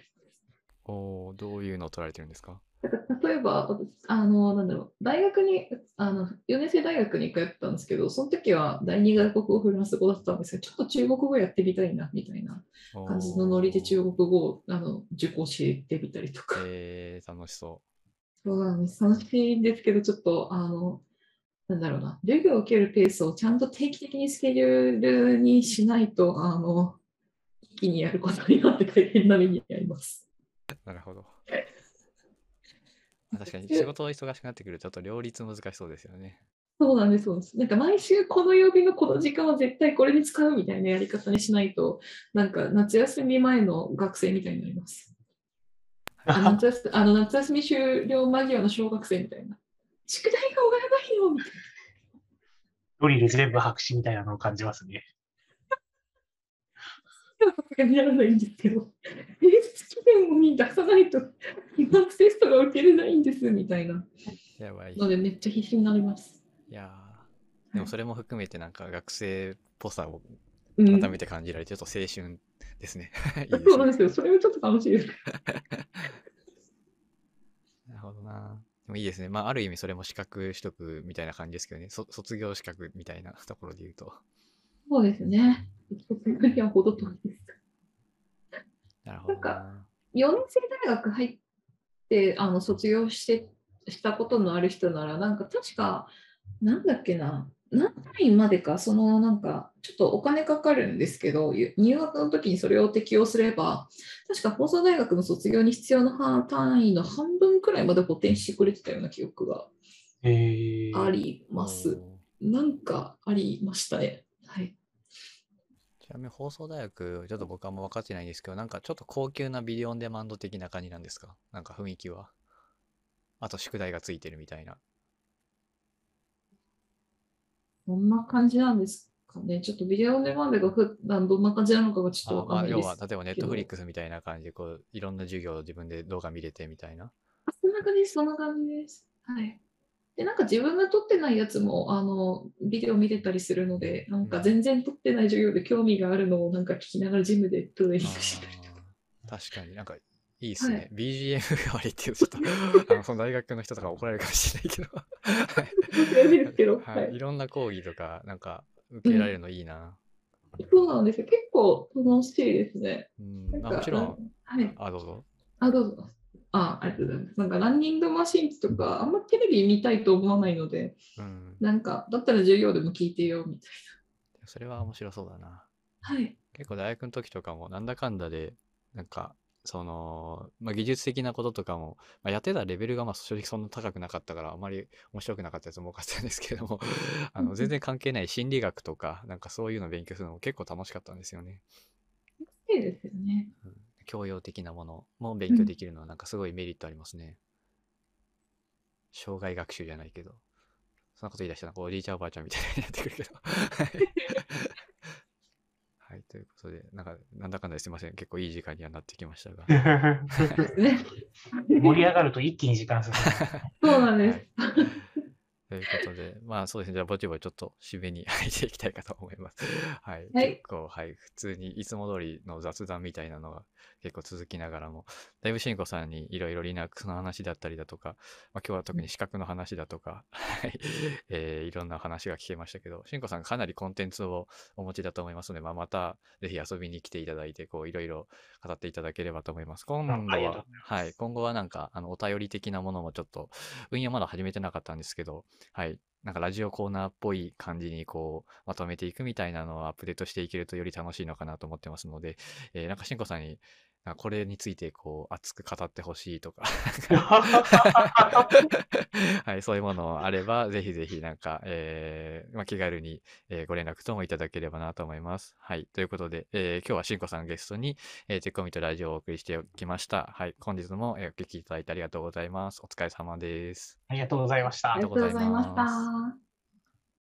おーどういうのを取られてるんですか？(laughs) 例えば、私あの、なんだろう、大学に、あの、4年生大学に通ってたんですけど、その時は第二外国語フランス語だったんですけど、ちょっと中国語やってみたいな、みたいな感じのノリで中国語をあの受講してみたりとか。えー、楽しそそうなんです。楽しいんですけど、ちょっと、あの、なんだろうな、授業を受けるペースをちゃんと定期的にスケジュールにしないと、あの、一気にやることになって大変な目に遭います。う。なるほど。確かに仕事が忙しくなってくるとちょっと両立難しそうですよね。そうなんです、そうです。なんか毎週この曜日のこの時間は絶対これに使うみたいなやり方にしないと、なんか夏休み前の学生みたいになります。あ (laughs) 夏休あの夏休み終了間際の小学生みたいな。宿題が終わらないよみたいな。ドリル全部白紙みたいなのを感じますね。さすがにならないんですけど、提出期限に出さないと、期末テストが受けれないんですみたいなやばい。ので、めっちゃ必死になります。いやーでもそれも含めてなんか学生っぽさをうん、改めて感じられて、ちょっと青春ですね。(laughs) いいですねそうなんですよ。それもちょっと楽しいです。(laughs) なるほどな。でもいいですね。まあ、ある意味それも資格取得みたいな感じですけどね。そ卒業資格みたいなところで言うと。そうですね。卒業には程遠いです。なるほどなんかな。4年生大学入ってあの卒業してしたことのある人なら、なんか確か、なんだっけな、何単位までか、そのなんか、ちょっとお金かかるんですけど、ゆ入学の時にそれを適用すれば、確か放送大学の卒業に必要な半単位の半分くらいまで補填してくれてたような記憶がえー、あります。おなんかありましたね。はい。ちなみに放送大学、ちょっと僕はあんま分かってないんですけど、なんかちょっと高級なビデオオンデマンド的な感じなんですか？なんか雰囲気は？あと宿題がついてるみたいな。どんな感じなんですかね？ちょっとビデオオンデマンドが普段どんな感じなのかがちょっとわかあまあ、んないです。要は、例えばネットフリックスみたいな感じで、こう、いろんな授業を自分で動画見れてみたいな。あそんな感じです、そんな感じです。はい。で、なんか自分が撮ってないやつも、あの、ビデオ見れたりするので、なんか全然撮ってない授業で興味があるのをなんか聞きながらジムでトレーニングしてる。あー確かになんかいいっすね。BGM 代わりっていうとちょっと (laughs) あのその大学の人とか怒られるかもしれないけど。申し訳ないは、はいいい。ろんな講義とかなんか受けられるのいいな。そうなんですよ。結構楽しいですね。うん、あもちろん、はい。あ、どうぞ。あ、どうぞ。あ、ありがとうございます。なんかランニングマシンとか、あんまテレビ見たいと思わないので、うん。なんか、だったら授業でも聞いてよ、みたいそれは面白そうだな。な。はい。結構大学の時とかもなんだかんだで、なんか、その、まあ、技術的なこととかも、まあ、やってたレベルがまあ正直そんな高くなかったから、あまり面白くなかったやつも多かったんですけれども、(laughs) あの全然関係ない心理学とか、なんかそういうのを勉強するのも結構楽しかったんですよね。いいですよね。教養的なものも勉強できるのはなんかすごいメリットありますね。障害学習じゃないけど。そんなこと言い出したら、おじいちゃんおばあちゃんみたいになってくるけど。(laughs) はいはい、ということで、なんか、なんだかんだですいません。結構いい時間にはなってきましたが。(laughs) ですね。盛り上がると一気に時間進む。(laughs) そうなんです。はいということで、(laughs) まあそうですね、じゃあぼちぼちちょっと締めに入っていきたいかと思います。(laughs) はい。はい結構、はい、普通にいつも通りの雑談みたいなのが結構続きながらも、だいぶしんこさんにいろいろ Linux の話だったりだとか、まあ今日は特に資格の話だとか、(laughs) はい、えーいろんな話が聞けましたけど、しんこさんかなりコンテンツをお持ちだと思いますので、まあまたぜひ遊びに来ていただいて、こういろいろ語っていただければと思います。今度ははい、今後はなんか、あの、お便り的なものもちょっと、運用まだ始めてなかったんですけど、はい。なんかラジオコーナーっぽい感じにこう、まとめていくみたいなのをアップデートしていけるとより楽しいのかなと思ってますので、えーなんかしんこさんに、これについてこう、熱く語ってほしいとか、(laughs) はい、そういうものあれば、ぜひぜひなんか、えーまあ、気軽に、えーご連絡ともいただければなと思います。はい。ということで、えー今日はしんこさんゲストに、えー、テコミとラジオをお送りしてきました。はい。本日も、えーお聞きいただいてありがとうございます。お疲れ様です。ありがとうございましたあり。がとうございました。